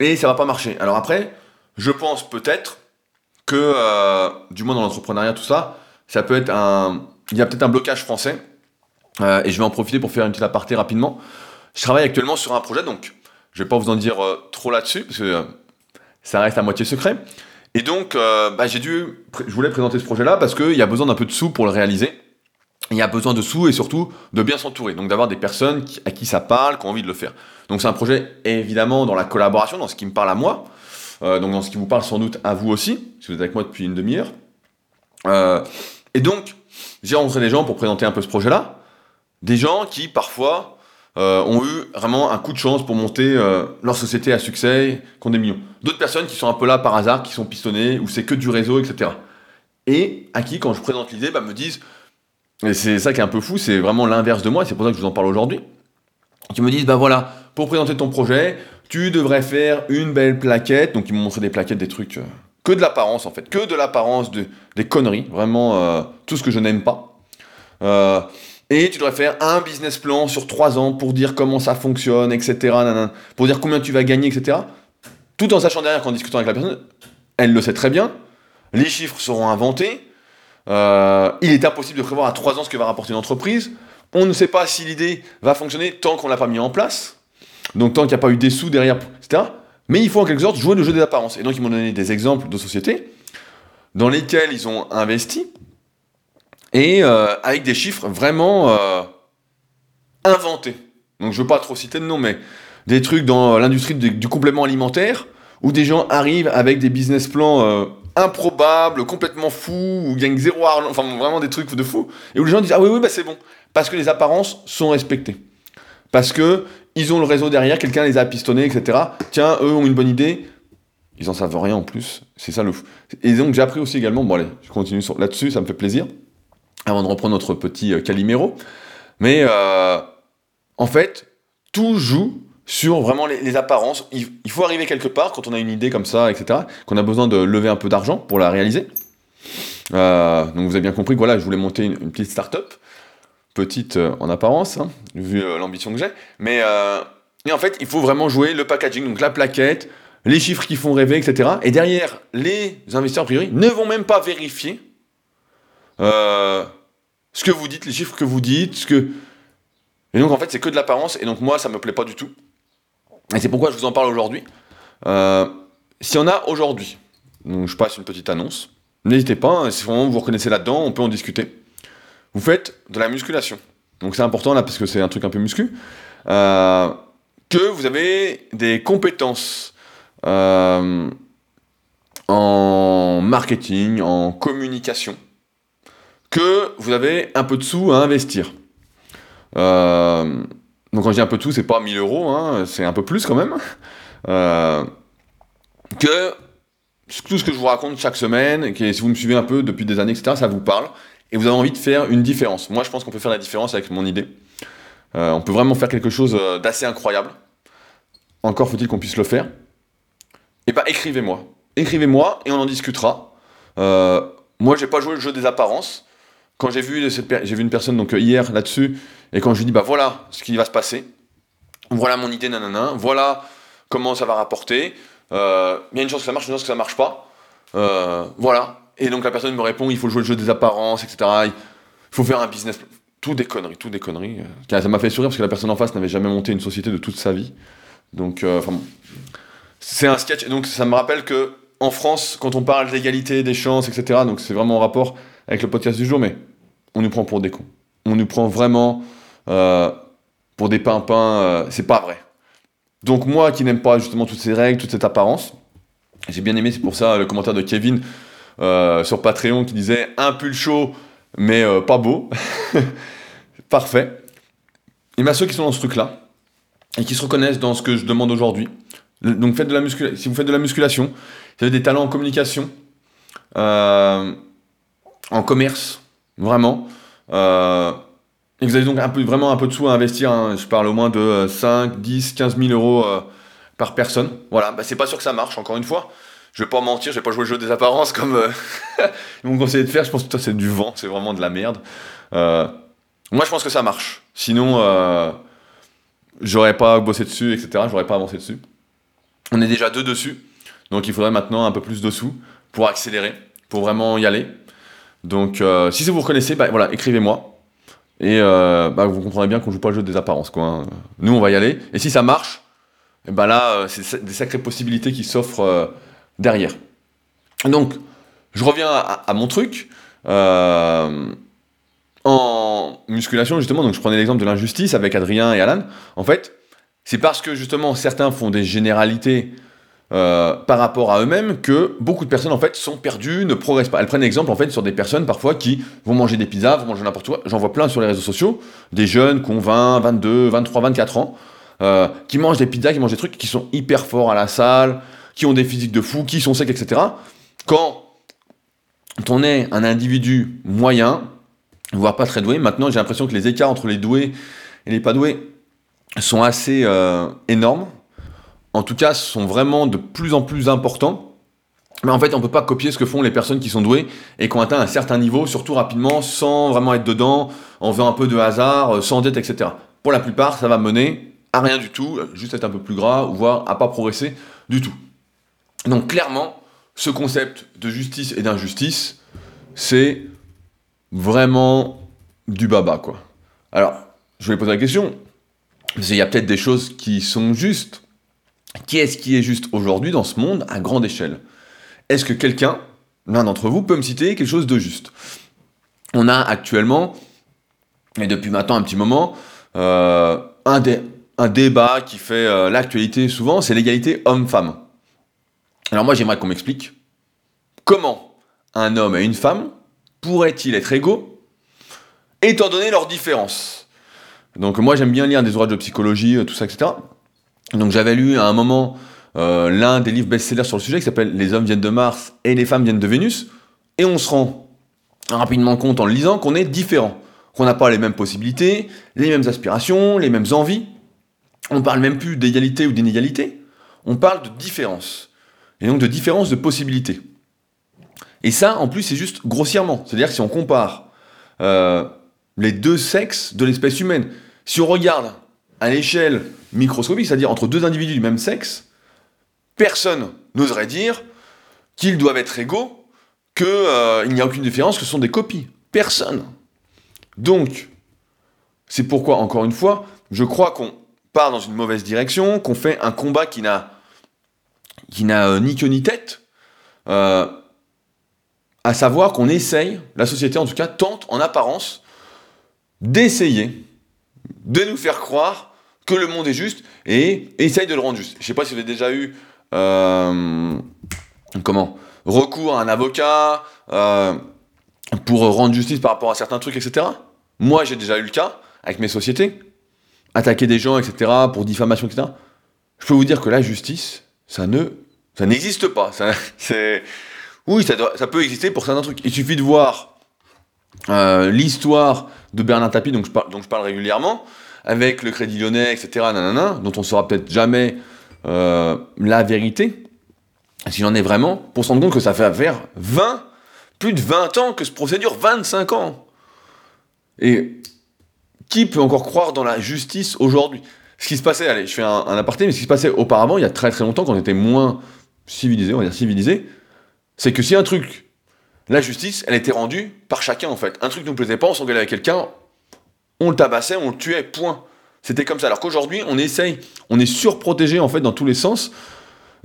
Et ça va pas marcher. Alors après, je pense peut-être que, euh, du moins dans l'entrepreneuriat, tout ça, ça peut être un. Il y a peut-être un blocage français. Euh, et je vais en profiter pour faire une petite aparté rapidement. Je travaille actuellement sur un projet, donc je vais pas vous en dire trop là-dessus, parce que ça reste à moitié secret. Et donc, bah, j'ai dû. Je voulais présenter ce projet-là parce qu'il y a besoin d'un peu de sous pour le réaliser il y a besoin de sous et surtout de bien s'entourer. Donc d'avoir des personnes à qui ça parle, qui ont envie de le faire. Donc c'est un projet évidemment dans la collaboration, dans ce qui me parle à moi, euh, donc dans ce qui vous parle sans doute à vous aussi, si vous êtes avec moi depuis une demi-heure. Euh, et donc j'ai rencontré des gens pour présenter un peu ce projet-là, des gens qui parfois euh, ont eu vraiment un coup de chance pour monter leur société à succès, qui ont des millions. D'autres personnes qui sont un peu là par hasard, qui sont pistonnées, ou c'est que du réseau, etc. Et à qui, quand je présente l'idée, bah, me disent et c'est ça qui est un peu fou, c'est vraiment l'inverse de moi, c'est pour ça que je vous en parle aujourd'hui. Qui me disent, bah voilà, pour présenter ton projet, tu devrais faire une belle plaquette. Donc ils m'ont montré des plaquettes, des trucs, euh, que de l'apparence en fait, que de l'apparence, de, des conneries, vraiment euh, tout ce que je n'aime pas. Euh, et tu devrais faire un business plan sur trois ans pour dire comment ça fonctionne, etc. pour dire combien tu vas gagner, etc. Tout en sachant derrière qu'en discutant avec la personne, elle le sait très bien, les chiffres seront inventés, euh, il est impossible de prévoir à 3 ans ce que va rapporter une entreprise. On ne sait pas si l'idée va fonctionner tant qu'on ne l'a pas mis en place. Donc tant qu'il n'y a pas eu des sous derrière, etc. Mais il faut en quelque sorte jouer le jeu des apparences. Et donc ils m'ont donné des exemples de sociétés dans lesquelles ils ont investi et euh, avec des chiffres vraiment euh, inventés. Donc je ne veux pas trop citer de nom, mais des trucs dans l'industrie du complément alimentaire où des gens arrivent avec des business plans improbable, complètement fou, ou gagne zéro argent, enfin vraiment des trucs de fou, et où les gens disent ah oui oui bah c'est bon, parce que les apparences sont respectées, parce que ils ont le réseau derrière, quelqu'un les a pistonnés, etc. Tiens, eux ont une bonne idée, ils en savent rien en plus, c'est ça le fou. Et donc j'ai appris aussi également, bon allez, je continue là-dessus, ça me fait plaisir, avant de reprendre notre petit euh, Calimero, mais euh, en fait, tout joue sur vraiment les, apparences. Il, faut arriver quelque part quand on a une idée comme ça, etc., qu'on a besoin de lever un peu d'argent pour la réaliser. Euh, donc vous avez bien compris que voilà, je voulais monter une, petite start-up, petite euh, en apparence, hein, vu euh, l'ambition que j'ai. Mais et en fait, il faut vraiment jouer le packaging, donc la plaquette, les chiffres qui font rêver, etc. Et derrière, les investisseurs, a priori, ne vont même pas vérifier ce que vous dites, les chiffres que vous dites, ce que... Et donc, en fait, c'est que de l'apparence, et donc moi, ça me plaît pas du tout. Et c'est pourquoi je vous en parle aujourd'hui. Euh, S'il y en a aujourd'hui, donc je passe une petite annonce, n'hésitez pas, hein, si vraiment vous reconnaissez là-dedans, on peut en discuter. Vous faites de la musculation. Donc c'est important là, parce que c'est un truc un peu muscu. Euh, que vous avez des compétences euh, en marketing, en communication, que vous avez un peu de sous à investir. Euh, donc quand je dis un peu sous, c'est pas 1000 euros, hein, c'est un peu plus quand même. Euh, que tout ce que je vous raconte chaque semaine, et si vous me suivez un peu depuis des années, etc., ça vous parle, et vous avez envie de faire une différence. Moi, je pense qu'on peut faire la différence avec mon idée. on peut vraiment faire quelque chose d'assez incroyable. Encore faut-il qu'on puisse le faire. Et eh bah ben, écrivez-moi. Écrivez-moi et on en discutera. Euh, moi, j'ai pas joué le jeu des apparences. Quand j'ai vu, une personne donc euh, hier là-dessus, et quand je lui dis bah voilà ce qui va se passer, voilà mon idée, nanana, voilà comment ça va rapporter. Euh, il y a une chance que ça marche, une chance que ça marche pas. voilà. Et donc la personne me répond il faut jouer le jeu des apparences, etc. Il faut faire un business. Tout des conneries, tout des conneries. Ça m'a fait sourire parce que la personne en face n'avait jamais monté une société de toute sa vie. Donc, c'est un sketch. Donc ça me rappelle que en France, quand on parle d'égalité, des chances, etc., donc c'est vraiment en rapport avec le podcast du jour, mais on nous prend pour des cons. On nous prend vraiment euh, pour des pimpins. Euh, c'est pas vrai. Donc moi qui n'aime pas justement toutes ces règles, toute cette apparence, j'ai bien aimé, c'est pour ça le commentaire de Kevin euh, sur Patreon qui disait un pull chaud mais pas beau. Parfait. Et bien ceux qui sont dans ce truc-là, et qui se reconnaissent dans ce que je demande aujourd'hui, donc faites de la si vous faites de la musculation, vous avez des talents en communication, euh, en commerce, vraiment. Euh, et vous avez donc vraiment un peu de sous à investir. Hein. je parle au moins de 5, 10, 15 000 euros euh, par personne. Voilà, bah, c'est pas sûr que ça marche, encore une fois. Je vais pas mentir, je vais pas jouer le jeu des apparences comme ils m'ont conseillé de faire. Je pense que c'est du vent, c'est vraiment de la merde. moi, je pense que ça marche. Sinon, j'aurais pas bossé dessus, etc. J'aurais pas avancé dessus. On est déjà deux dessus, donc il faudrait maintenant un peu plus de sous pour accélérer, pour vraiment y aller. Donc euh, si vous reconnaissez, bah, voilà, écrivez-moi. Et euh, bah, vous comprendrez bien qu'on joue pas le jeu des apparences. Quoi, hein. Nous, on va y aller. Et si ça marche, et ben là, euh, c'est des sacrées possibilités qui s'offrent derrière. Donc, je reviens à, mon truc. en musculation, justement, donc je prenais l'exemple de l'injustice avec Adrien et Alan. En fait, c'est parce que justement certains font des généralités euh, par rapport à eux-mêmes que beaucoup de personnes en fait sont perdues, ne progressent pas. Elles prennent exemple en fait sur des personnes parfois qui vont manger des pizzas, vont manger n'importe quoi. J'en vois plein sur les réseaux sociaux, des jeunes qui ont 20, 22, 23, 24 ans, euh, qui mangent des pizzas, qui mangent des trucs, qui sont hyper forts à la salle, qui ont des physiques de fou, qui sont secs, etc. Quand on est un individu moyen, voire pas très doué, maintenant j'ai l'impression que les écarts entre les doués et les pas doués sont assez euh, énormes. En tout cas, sont vraiment de plus en plus importants. Mais en fait, on ne peut pas copier ce que font les personnes qui sont douées et qui ont atteint un certain niveau, surtout rapidement, sans vraiment être dedans, en faisant un peu de hasard, euh, sans dette, etc. Pour la plupart, ça va mener à rien du tout, juste être un peu plus gras, voire à pas progresser du tout. Donc clairement, ce concept de justice et d'injustice, c'est vraiment du baba, quoi. Alors, je vais poser la question, il y a peut-être des choses qui sont justes. Qui est-ce qui est juste aujourd'hui dans ce monde à grande échelle? Est-ce que quelqu'un, l'un d'entre vous, peut me citer quelque chose de juste? On a actuellement, et depuis maintenant un petit moment, euh, un, débat qui fait euh, l'actualité souvent, c'est l'égalité homme-femme. Alors moi j'aimerais qu'on m'explique comment un homme et une femme pourraient-ils être égaux étant donné leurs différences? Donc moi j'aime bien lire des ouvrages de psychologie, euh, tout ça, etc. Donc j'avais lu à un moment euh, l'un des livres best-sellers sur le sujet qui s'appelle Les hommes viennent de Mars et les femmes viennent de Vénus. Et on se rend rapidement compte en le lisant qu'on est différent. Qu'on n'a pas les mêmes possibilités, les mêmes aspirations, les mêmes envies. On parle même plus d'égalité ou d'inégalité. On parle de différence. Et donc de différence de possibilités. Et ça, en plus, c'est juste grossièrement. C'est-à-dire que si on compare euh, les deux sexes de l'espèce humaine. Si on regarde à l'échelle microscopique, c'est-à-dire entre deux individus du même sexe, personne n'oserait dire qu'ils doivent être égaux, qu'il euh, n'y a aucune différence, que ce sont des copies. Personne. Donc, c'est pourquoi, encore une fois, je crois qu'on part dans une mauvaise direction, qu'on fait un combat qui n'a qui n'a euh, ni queue ni tête, euh, à savoir qu'on essaye, la société en tout cas tente en apparence d'essayer de nous faire croire que le monde est juste et essaye de le rendre juste. Je ne sais pas si vous avez déjà eu euh, comment recours à un avocat pour rendre justice par rapport à certains trucs, etc. Moi, j'ai déjà eu le cas avec mes sociétés, attaquer des gens, etc., pour diffamation, etc. Je peux vous dire que la justice, ça ne, ça n'existe pas. oui, ça, peut exister pour certains trucs. Il suffit de voir euh, l'histoire de Bernard Tapie, dont je parle régulièrement, avec le Crédit Lyonnais, etc., nanana, dont on saura peut-être jamais euh, la vérité, s'il en est vraiment, pour se rendre compte que ça fait faire 20, plus de 20 ans que ce procédure, 25 ans. Et qui peut encore croire dans la justice aujourd'hui? Ce qui se passait, allez, je fais un, aparté, mais ce qui se passait auparavant, il y a très très longtemps, quand on était moins civilisé, on va dire civilisé, c'est que si un truc, la justice, elle était rendue par chacun en fait. Un truc ne nous plaisait pas, on s'engueulait avec quelqu'un, on le tabassait, on le tuait, point. C'était comme ça. Alors qu'aujourd'hui, on essaye, on est surprotégé en fait dans tous les sens,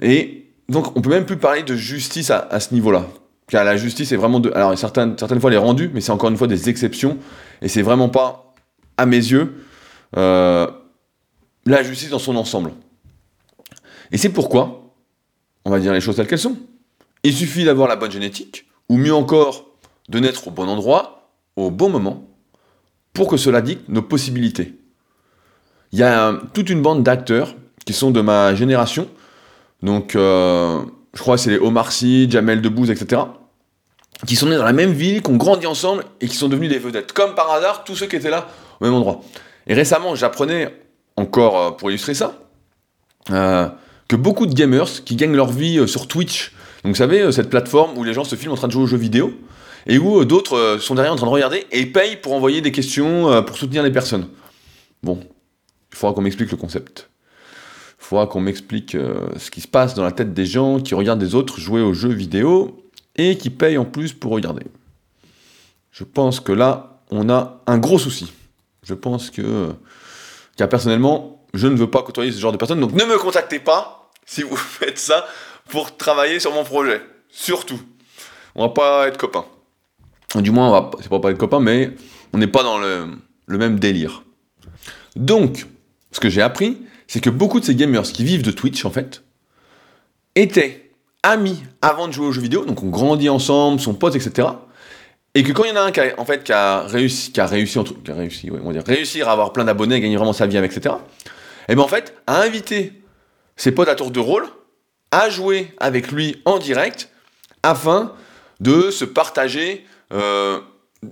et donc on peut même plus parler de justice à, ce niveau-là. Car la justice est vraiment de. Alors certaines, certaines fois elle est rendue, mais c'est encore une fois des exceptions, et c'est vraiment pas à mes yeux, euh, la justice dans son ensemble. Et c'est pourquoi, on va dire les choses telles qu'elles sont, il suffit d'avoir la bonne génétique, ou mieux encore, de naître au bon endroit, au bon moment, pour que cela dicte nos possibilités. Il y a toute une bande d'acteurs qui sont de ma génération, donc euh, je crois que c'est les Omar Sy, Jamel Debbouze, etc., qui sont nés dans la même ville, qui ont grandi ensemble et qui sont devenus des vedettes. Comme par hasard, tous ceux qui étaient là au même endroit. Et récemment, j'apprenais, encore euh, pour illustrer ça, euh, que beaucoup de gamers qui gagnent leur vie sur Twitch, donc vous savez, cette plateforme où les gens se filment en train de jouer aux jeux vidéo, et où d'autres sont derrière en train de regarder et payent pour envoyer des questions pour soutenir les personnes. Bon, il faudra qu'on m'explique le concept. Il faudra qu'on m'explique ce qui se passe dans la tête des gens qui regardent des autres jouer aux jeux vidéo et qui payent en plus pour regarder. Je pense que là, on a un gros souci. Je pense que, car personnellement, je ne veux pas côtoyer ce genre de personnes, donc ne me contactez pas si vous faites ça pour travailler sur mon projet. Surtout. On va pas être copains. Du moins, c'est pas pas être copains, mais on n'est pas dans le, même délire. Donc, ce que j'ai appris, c'est que beaucoup de ces gamers qui vivent de Twitch, en fait, étaient amis avant de jouer aux jeux vidéo, donc on grandit ensemble, sont potes, etc. Et que quand il y en a un qui a, a réussi, qui a a réussir à avoir plein d'abonnés, gagner vraiment sa vie avec, etc. Et bien en fait, à inviter ses potes à tour de rôle à jouer avec lui en direct afin de se partager euh,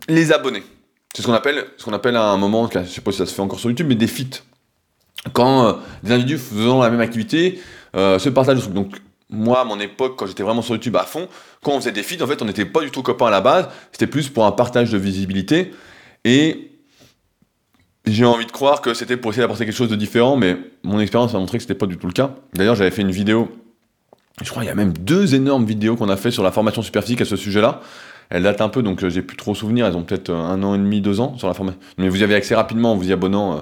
les abonnés. C'est ce qu'on appelle, ce appelle à un moment, je sais pas si ça se fait encore sur YouTube, mais des feats. Quand euh, des individus faisant la même activité euh, se partagent. Donc moi, à mon époque, quand j'étais vraiment sur YouTube à fond, quand on faisait des feeds, en fait, on n'était pas du tout copains à la base. C'était plus pour un partage de visibilité. Et j'ai envie de croire que c'était pour essayer d'apporter quelque chose de différent, mais mon expérience a montré que c'était pas du tout le cas. D'ailleurs, j'avais fait une vidéo, je crois qu'il y a même deux énormes vidéos qu'on a fait sur la formation superphysique à ce sujet-là. Elles datent un peu, donc euh, j'ai plus trop souvenir. Elles ont peut-être un an et demi, deux ans sur la formation. Mais vous y avez accès rapidement en vous y abonnant. Euh,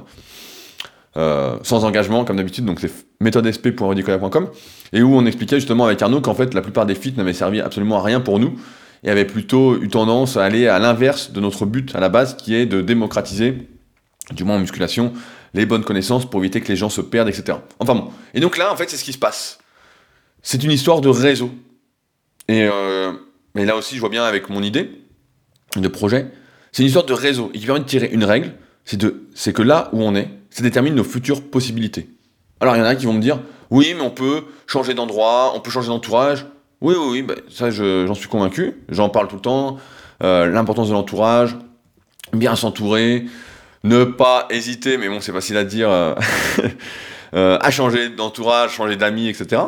euh, sans engagement comme d'habitude, donc c'est méthodesp.redicola.com, et où on expliquait justement avec Arnaud qu'en fait la plupart des feats n'avaient servi absolument à rien pour nous, et avaient plutôt eu tendance à aller à l'inverse de notre but à la base, qui est de démocratiser, du moins en musculation, les bonnes connaissances pour éviter que les gens se perdent, etc. Enfin bon. Et donc là, en fait, c'est ce qui se passe. C'est une histoire de réseau. Et, euh, et là aussi, je vois bien avec mon idée de projet, c'est une histoire de réseau, et qui permet de tirer une règle, c'est que là où on est, ça détermine nos futures possibilités. Alors il y en a qui vont me dire, oui, mais on peut changer d'endroit, on peut changer d'entourage. Oui, oui, oui, ben, ça j'en suis convaincu, j'en parle tout le temps. Euh, l'importance de l'entourage, bien s'entourer, ne pas hésiter, mais bon, c'est facile à dire, euh, euh, à changer d'entourage, changer d'amis, etc.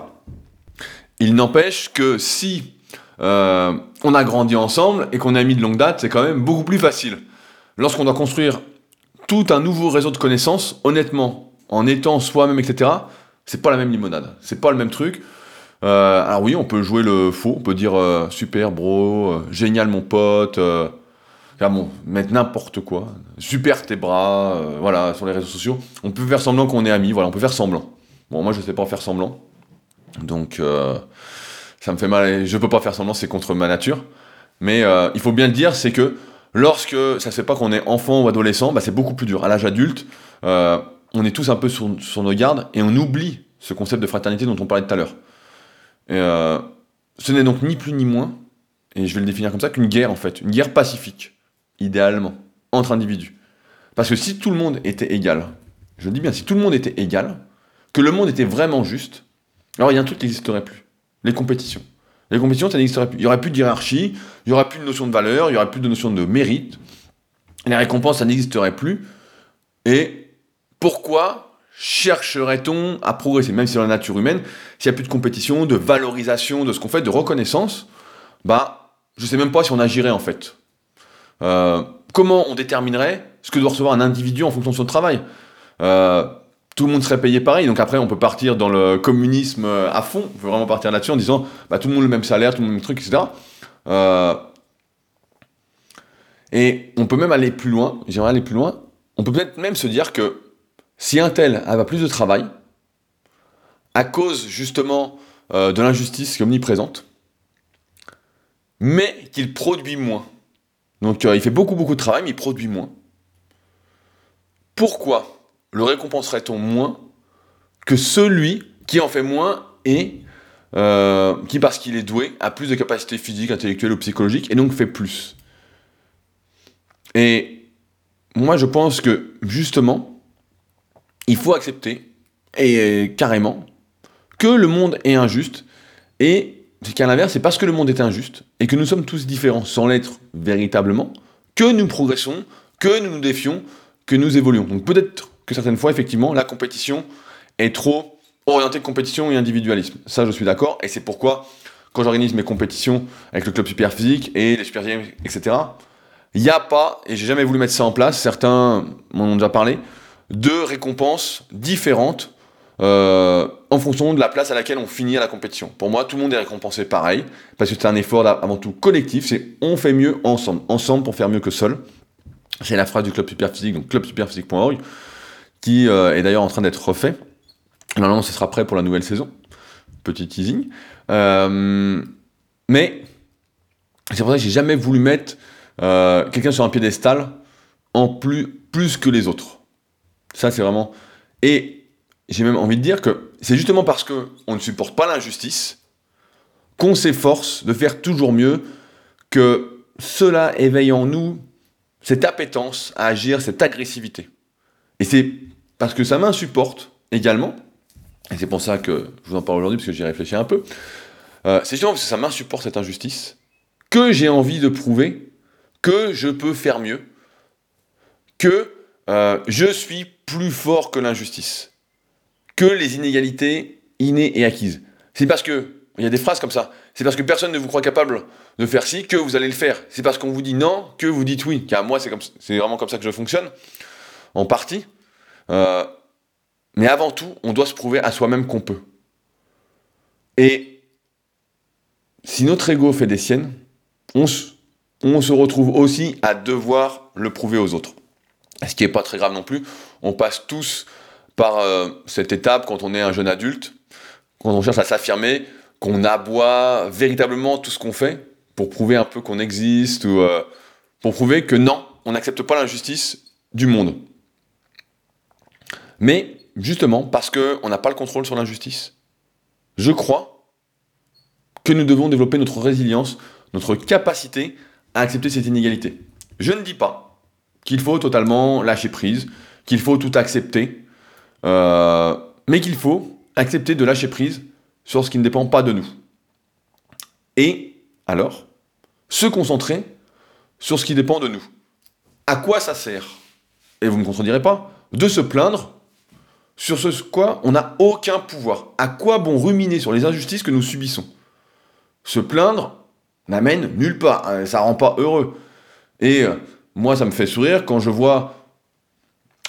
Il n'empêche que si on a grandi ensemble et qu'on a mis de longue date, c'est quand même beaucoup plus facile. Lorsqu'on doit construire tout un nouveau réseau de connaissances, honnêtement, en étant soi-même, etc., c'est pas la même limonade. C'est pas le même truc. Euh, alors oui, on peut jouer le faux, on peut dire euh, super bro, euh, génial mon pote, euh, ah bon, mettre n'importe quoi, super tes bras, euh, voilà, sur les réseaux sociaux. On peut faire semblant qu'on est amis, voilà, on peut faire semblant. Bon, moi je sais pas faire semblant, donc euh, ça me fait mal, et je peux pas faire semblant, c'est contre ma nature. Mais euh, il faut bien le dire, c'est que lorsque ça se fait pas qu'on est enfant ou adolescent, bah, c'est beaucoup plus dur. À l'âge adulte, euh, on est tous un peu sur, nos gardes et on oublie ce concept de fraternité dont on parlait tout à l'heure. Euh, ce n'est donc ni plus ni moins, et je vais le définir comme ça, qu'une guerre en fait, une guerre pacifique, idéalement, entre individus. Parce que si tout le monde était égal, je dis bien, si tout le monde était égal, que le monde était vraiment juste, alors il y a un truc qui n'existerait plus, les compétitions. Les compétitions, ça n'existerait plus. Il n'y aurait plus de hiérarchie, il n'y aurait plus de notion de valeur, il n'y aurait plus de notion de mérite. Les récompenses, ça n'existerait plus. Et pourquoi chercherait-on à progresser, même si dans la nature humaine, s'il n'y a plus de compétition, de valorisation de ce qu'on fait, de reconnaissance, bah, je sais même pas si on agirait en fait. Euh, comment on déterminerait ce que doit recevoir un individu en fonction de son travail? Euh, Tout le monde serait payé pareil, donc après on peut partir dans le communisme euh, à fond, on peut vraiment partir là-dessus en disant bah, tout le monde le même salaire, tout le monde le même truc, etc. Euh, et on peut même aller plus loin, j'aimerais aller plus loin, on peut peut-être même se dire que si un tel a plus de travail, à cause justement euh, de l'injustice qui est omniprésente, mais qu'il produit moins. Donc il fait beaucoup beaucoup de travail, mais il produit moins. Pourquoi? Le récompenserait-on moins que celui qui en fait moins et euh, qui, parce qu'il est doué, a plus de capacités physiques, intellectuelles ou psychologiques, et donc fait plus? Et moi je pense que justement, il faut accepter, et carrément, que le monde est injuste, et qu'à l'inverse, c'est parce que le monde est injuste, et que nous sommes tous différents sans l'être véritablement, que nous progressons, que nous nous défions, que nous évoluons. Donc peut-être que certaines fois, effectivement, la compétition est trop orientée compétition et individualisme. Ça, je suis d'accord, et c'est pourquoi, quand j'organise mes compétitions avec le club super physique et les super etc., il n'y a pas, et j'ai jamais voulu mettre ça en place, certains m'en ont déjà parlé, de récompenses différentes euh, en fonction de la place à laquelle on finit à la compétition. Pour moi, tout le monde est récompensé pareil, parce que c'est un effort avant tout collectif, c'est on fait mieux ensemble, ensemble pour faire mieux que seul. C'est la phrase du club superphysique, donc clubsuperphysique.org, euh, est d'ailleurs en train d'être refait. Normalement, ce sera prêt pour la nouvelle saison. Petit teasing. Euh, mais c'est pour ça que j'ai jamais voulu mettre euh, quelqu'un sur un piédestal en plus, plus que les autres. Ça, c'est vraiment. Et j'ai même envie de dire que c'est justement parce qu'on ne supporte pas l'injustice qu'on s'efforce de faire toujours mieux, que cela éveille en nous cette appétence à agir, cette agressivité. Et c'est parce que ça m'insupporte également, et c'est pour ça que je vous en parle aujourd'hui, parce que j'y réfléchis un peu, euh, c'est justement parce que ça m'insupporte cette injustice, que j'ai envie de prouver que je peux faire mieux, que euh, je suis plus fort que l'injustice, que les inégalités innées et acquises. C'est parce que, il y a des phrases comme ça, c'est parce que personne ne vous croit capable de faire ci que vous allez le faire. C'est parce qu'on vous dit non que vous dites oui. Car moi, c'est, vraiment comme ça que je fonctionne, en partie. Euh, mais avant tout, on doit se prouver à soi-même qu'on peut. Et si notre ego fait des siennes, on se, retrouve aussi à devoir le prouver aux autres. Ce qui n'est pas très grave non plus. On passe tous par euh, cette étape quand on est un jeune adulte, quand on cherche à s'affirmer, qu'on aboie véritablement tout ce qu'on fait pour prouver un peu qu'on existe ou euh, pour prouver que non, on n'accepte pas l'injustice du monde. Mais justement, parce qu'on n'a pas le contrôle sur l'injustice, je crois que nous devons développer notre résilience, notre capacité à accepter cette inégalité. Je ne dis pas qu'il faut totalement lâcher prise, qu'il faut tout accepter, euh, mais qu'il faut accepter de lâcher prise sur ce qui ne dépend pas de nous. Et alors, se concentrer sur ce qui dépend de nous. À quoi ça sert? Et vous ne me contredirez pas De se plaindre sur ce quoi on n'a aucun pouvoir. À quoi bon ruminer sur les injustices que nous subissons? Se plaindre n'amène nulle part, hein, ça rend pas heureux. Et euh, moi, ça me fait sourire quand je vois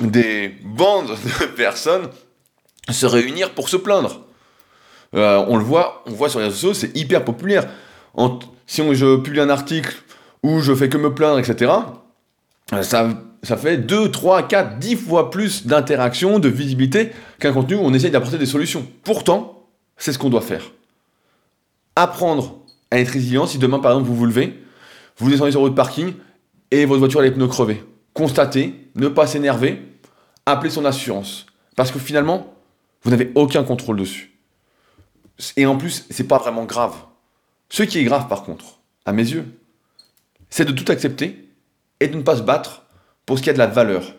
des bandes de personnes se réunir pour se plaindre. Euh, on le voit, on voit sur les réseaux sociaux, c'est hyper populaire. si je publie un article où je fais que me plaindre, etc., euh, ça, ça fait 2, 3, 4, 10 fois plus d'interaction, de visibilité qu'un contenu où on essaye d'apporter des solutions. Pourtant, c'est ce qu'on doit faire. Apprendre à être résilient si demain, par exemple, vous vous levez, vous descendez sur votre parking et votre voiture a les pneus crevés. Constatez, ne pas s'énerver, appelez son assurance. Parce que finalement, vous n'avez aucun contrôle dessus. Et en plus, c'est pas vraiment grave. Ce qui est grave, par contre, à mes yeux, c'est de tout accepter et de ne pas se battre pour ce qui a de la valeur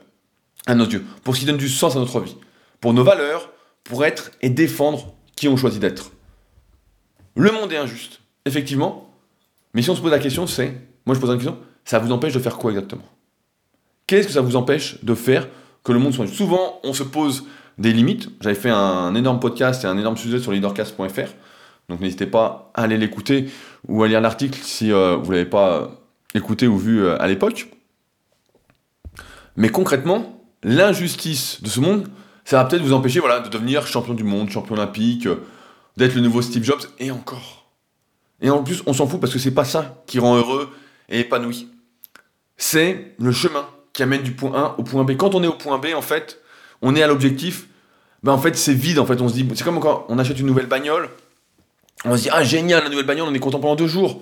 à nos yeux, pour ce qui donne du sens à notre vie, pour nos valeurs, pour être et défendre qui on choisit d'être. Le monde est injuste, effectivement, mais si on se pose la question, c'est, moi je pose la question, ça vous empêche de faire quoi exactement? Qu'est-ce que ça vous empêche de faire que le monde soit injuste? Souvent, on se pose des limites. J'avais fait un énorme podcast et un énorme sujet sur leadercast.fr. Donc n'hésitez pas à aller l'écouter ou à lire l'article si euh, vous ne l'avez pas écouté ou vu euh, à l'époque. Mais concrètement, l'injustice de ce monde, ça va peut-être vous empêcher voilà, de devenir champion du monde, champion olympique, euh, d'être le nouveau Steve Jobs, et encore. Et en plus, on s'en fout parce que c'est pas ça qui rend heureux et épanoui. C'est le chemin qui amène du point A au point B. Quand on est au point B, en fait, on est à l'objectif, ben en fait c'est vide en fait. On se dit, c'est comme quand on achète une nouvelle bagnole, on se dit ah génial la nouvelle bagnole, on est content pendant deux jours.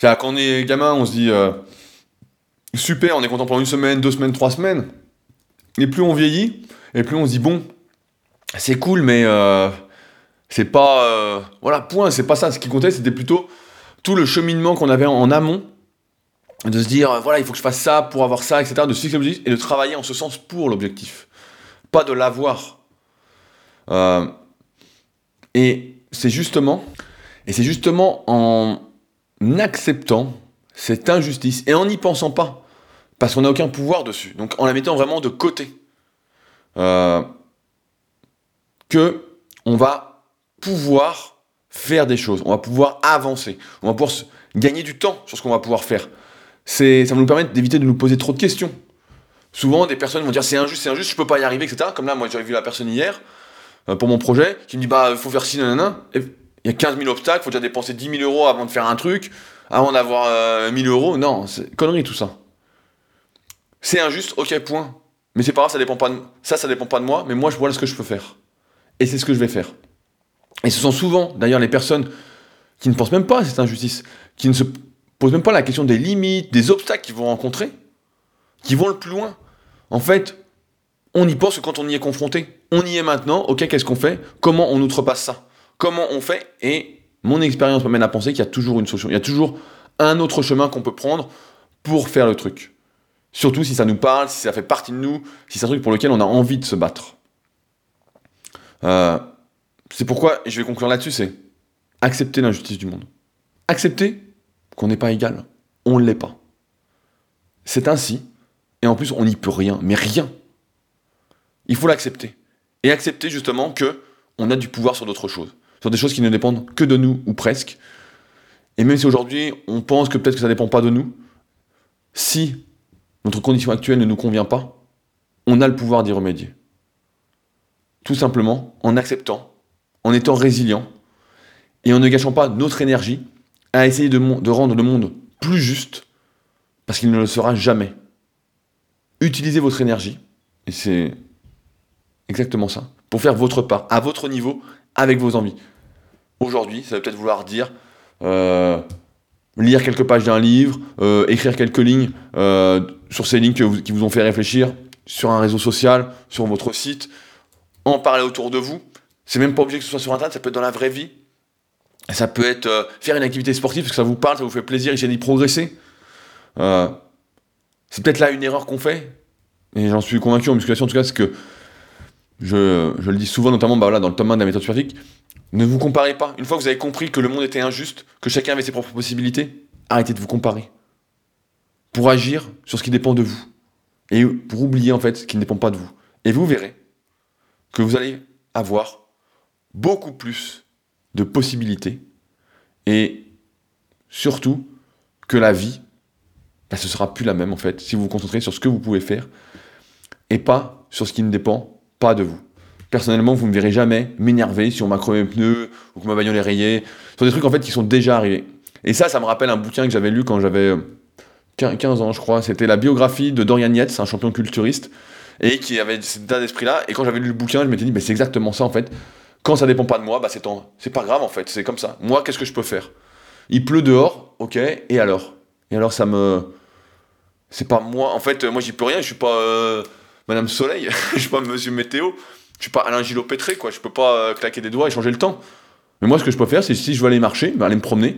Quand on est gamin, on se dit euh, super, on est content pendant une semaine, deux semaines, trois semaines. Et plus on vieillit, et plus on se dit bon, c'est cool, mais euh, c'est pas euh, voilà point, c'est pas ça. Ce qui comptait, c'était plutôt tout le cheminement qu'on avait en amont de se dire voilà il faut que je fasse ça pour avoir ça etc de se fixer l'objectif et de travailler en ce sens pour l'objectif pas de l'avoir. Euh, et c'est justement, et c'est justement en acceptant cette injustice et en n'y pensant pas, parce qu'on n'a aucun pouvoir dessus, donc en la mettant vraiment de côté, euh, que on va pouvoir faire des choses, on va pouvoir avancer, on va pouvoir gagner du temps sur ce qu'on va pouvoir faire. C'est, ça va nous permettre d'éviter de nous poser trop de questions. Souvent, des personnes vont dire c'est injuste, c'est injuste, je peux pas y arriver, etc. Comme là, moi, j'avais vu la personne hier euh, pour mon projet qui me dit bah, faut faire ci, nanana. Il y a 15 000 obstacles, faut déjà dépenser 10 000 euros avant de faire un truc, avant d'avoir 1 euh, 1000 euros. Non, c'est connerie tout ça. C'est injuste, ok, point. Mais c'est pas grave, ça dépend pas de... ça, ça dépend pas de moi, mais moi, je vois ce que je peux faire. Et c'est ce que je vais faire. Et ce sont souvent, d'ailleurs, les personnes qui ne pensent même pas à cette injustice, qui ne se posent même pas la question des limites, des obstacles qu'ils vont rencontrer, qui vont le plus loin. En fait, on y pense quand on y est confronté. On y est maintenant, ok, qu'est-ce qu'on fait? Comment on outrepasse ça? Comment on fait? Et mon expérience m'amène à penser qu'il y a toujours une solution. Il y a toujours un autre chemin qu'on peut prendre pour faire le truc. Surtout si ça nous parle, si ça fait partie de nous, si c'est un truc pour lequel on a envie de se battre. Euh, c'est pourquoi, et je vais conclure là-dessus, c'est accepter l'injustice du monde. Accepter qu'on n'est pas égal. On ne l'est pas. C'est ainsi et en plus, on n'y peut rien, mais rien. Il faut l'accepter. Et accepter justement que on a du pouvoir sur d'autres choses. Sur des choses qui ne dépendent que de nous, ou presque. Et même si aujourd'hui, on pense que peut-être que ça ne dépend pas de nous, si notre condition actuelle ne nous convient pas, on a le pouvoir d'y remédier. Tout simplement en acceptant, en étant résilient, et en ne gâchant pas notre énergie à essayer de, rendre le monde plus juste, parce qu'il ne le sera jamais utilisez votre énergie, et c'est exactement ça, pour faire votre part, à votre niveau, avec vos envies. Aujourd'hui, ça va peut-être vouloir dire euh, lire quelques pages d'un livre, euh, écrire quelques lignes euh, sur ces lignes qui vous ont fait réfléchir, sur un réseau social, sur votre site, en parler autour de vous. C'est même pas obligé que ce soit sur Internet, ça peut être dans la vraie vie. Ça peut être faire une activité sportive parce que ça vous parle, ça vous fait plaisir, essayer d'y progresser. C'est peut-être là une erreur qu'on fait, et j'en suis convaincu en musculation en tout cas, c'est que je, le dis souvent, notamment bah, dans le tome 1 de la méthode scientifique, ne vous comparez pas. Une fois que vous avez compris que le monde était injuste, que chacun avait ses propres possibilités, arrêtez de vous comparer. Pour agir sur ce qui dépend de vous. Et pour oublier en fait ce qui ne dépend pas de vous. Et vous verrez que vous allez avoir beaucoup plus de possibilités et surtout que la vie bah, ce sera plus la même en fait, si vous vous concentrez sur ce que vous pouvez faire et pas sur ce qui ne dépend pas de vous. personnellement, vous ne me verrez jamais m'énerver sur ma crevé pneus ou que ma bagnole est rayée, sur des trucs en fait qui sont déjà arrivés. Et ça, ça me rappelle un bouquin que j'avais lu quand j'avais 15 ans, je crois. C'était la biographie de Dorian Yates, un champion culturiste, et qui avait cet état d'esprit-là. Et quand j'avais lu le bouquin, je m'étais dit, c'est exactement ça en fait. Quand ça dépend pas de moi, bah, c'est, c'est pas grave en fait, c'est comme ça. Moi, qu'est-ce que je peux faire? Il pleut dehors, ok, et alors? Et alors, ça me. C'est pas moi, en fait, moi j'y peux rien, je suis pas euh, Madame Soleil, je suis pas Monsieur Météo, je suis pas Alain Gillot Pétré, quoi, je peux pas euh, claquer des doigts et changer le temps. Mais moi, ce que je peux faire, c'est si je veux aller marcher, bah, aller me promener,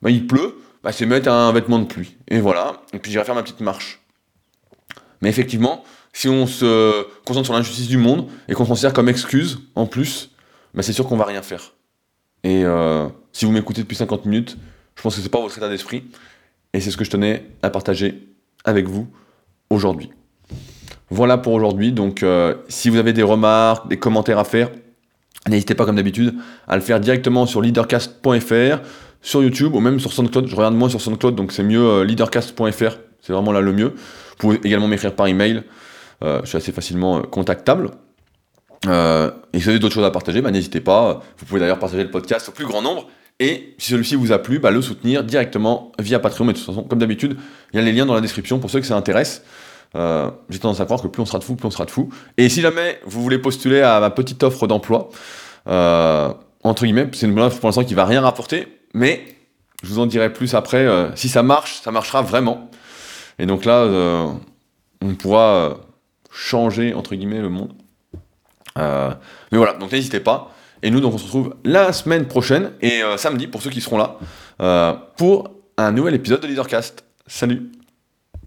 bah, il pleut, bah, c'est mettre un vêtement de pluie. Et voilà, et puis j'irai faire ma petite marche. Mais effectivement, si on se concentre sur l'injustice du monde et qu'on considère comme excuse, en plus, bah, c'est sûr qu'on va rien faire. Et euh, si vous m'écoutez depuis 50 minutes, je pense que c'est pas votre état d'esprit. Et c'est ce que je tenais à partager avec vous aujourd'hui. Voilà pour aujourd'hui. Donc, euh, si vous avez des remarques, des commentaires à faire, n'hésitez pas, comme d'habitude, à le faire directement sur leadercast.fr sur YouTube ou même sur SoundCloud. Je regarde moins sur SoundCloud, donc c'est mieux euh, leadercast.fr. C'est vraiment là le mieux. Vous pouvez également m'écrire par email. Euh, je suis assez facilement euh, contactable. et si vous avez d'autres choses à partager, bah, n'hésitez pas. Vous pouvez d'ailleurs partager le podcast au plus grand nombre. Et si celui-ci vous a plu, bah, le soutenir directement via Patreon. Mais de toute façon, comme d'habitude, il y a les liens dans la description pour ceux que ça intéresse. J'ai tendance à croire que plus on sera de fou, plus on sera de fou. Et si jamais vous voulez postuler à ma petite offre d'emploi, entre guillemets, c'est une offre pour l'instant qui va rien rapporter, mais je vous en dirai plus après. Euh, si ça marche, ça marchera vraiment. Et donc là, euh, on pourra euh, changer, entre guillemets, le monde. mais voilà, donc n'hésitez pas. Et nous, donc, on se retrouve la semaine prochaine et samedi, pour ceux qui seront là, pour un nouvel épisode de Leadercast. Salut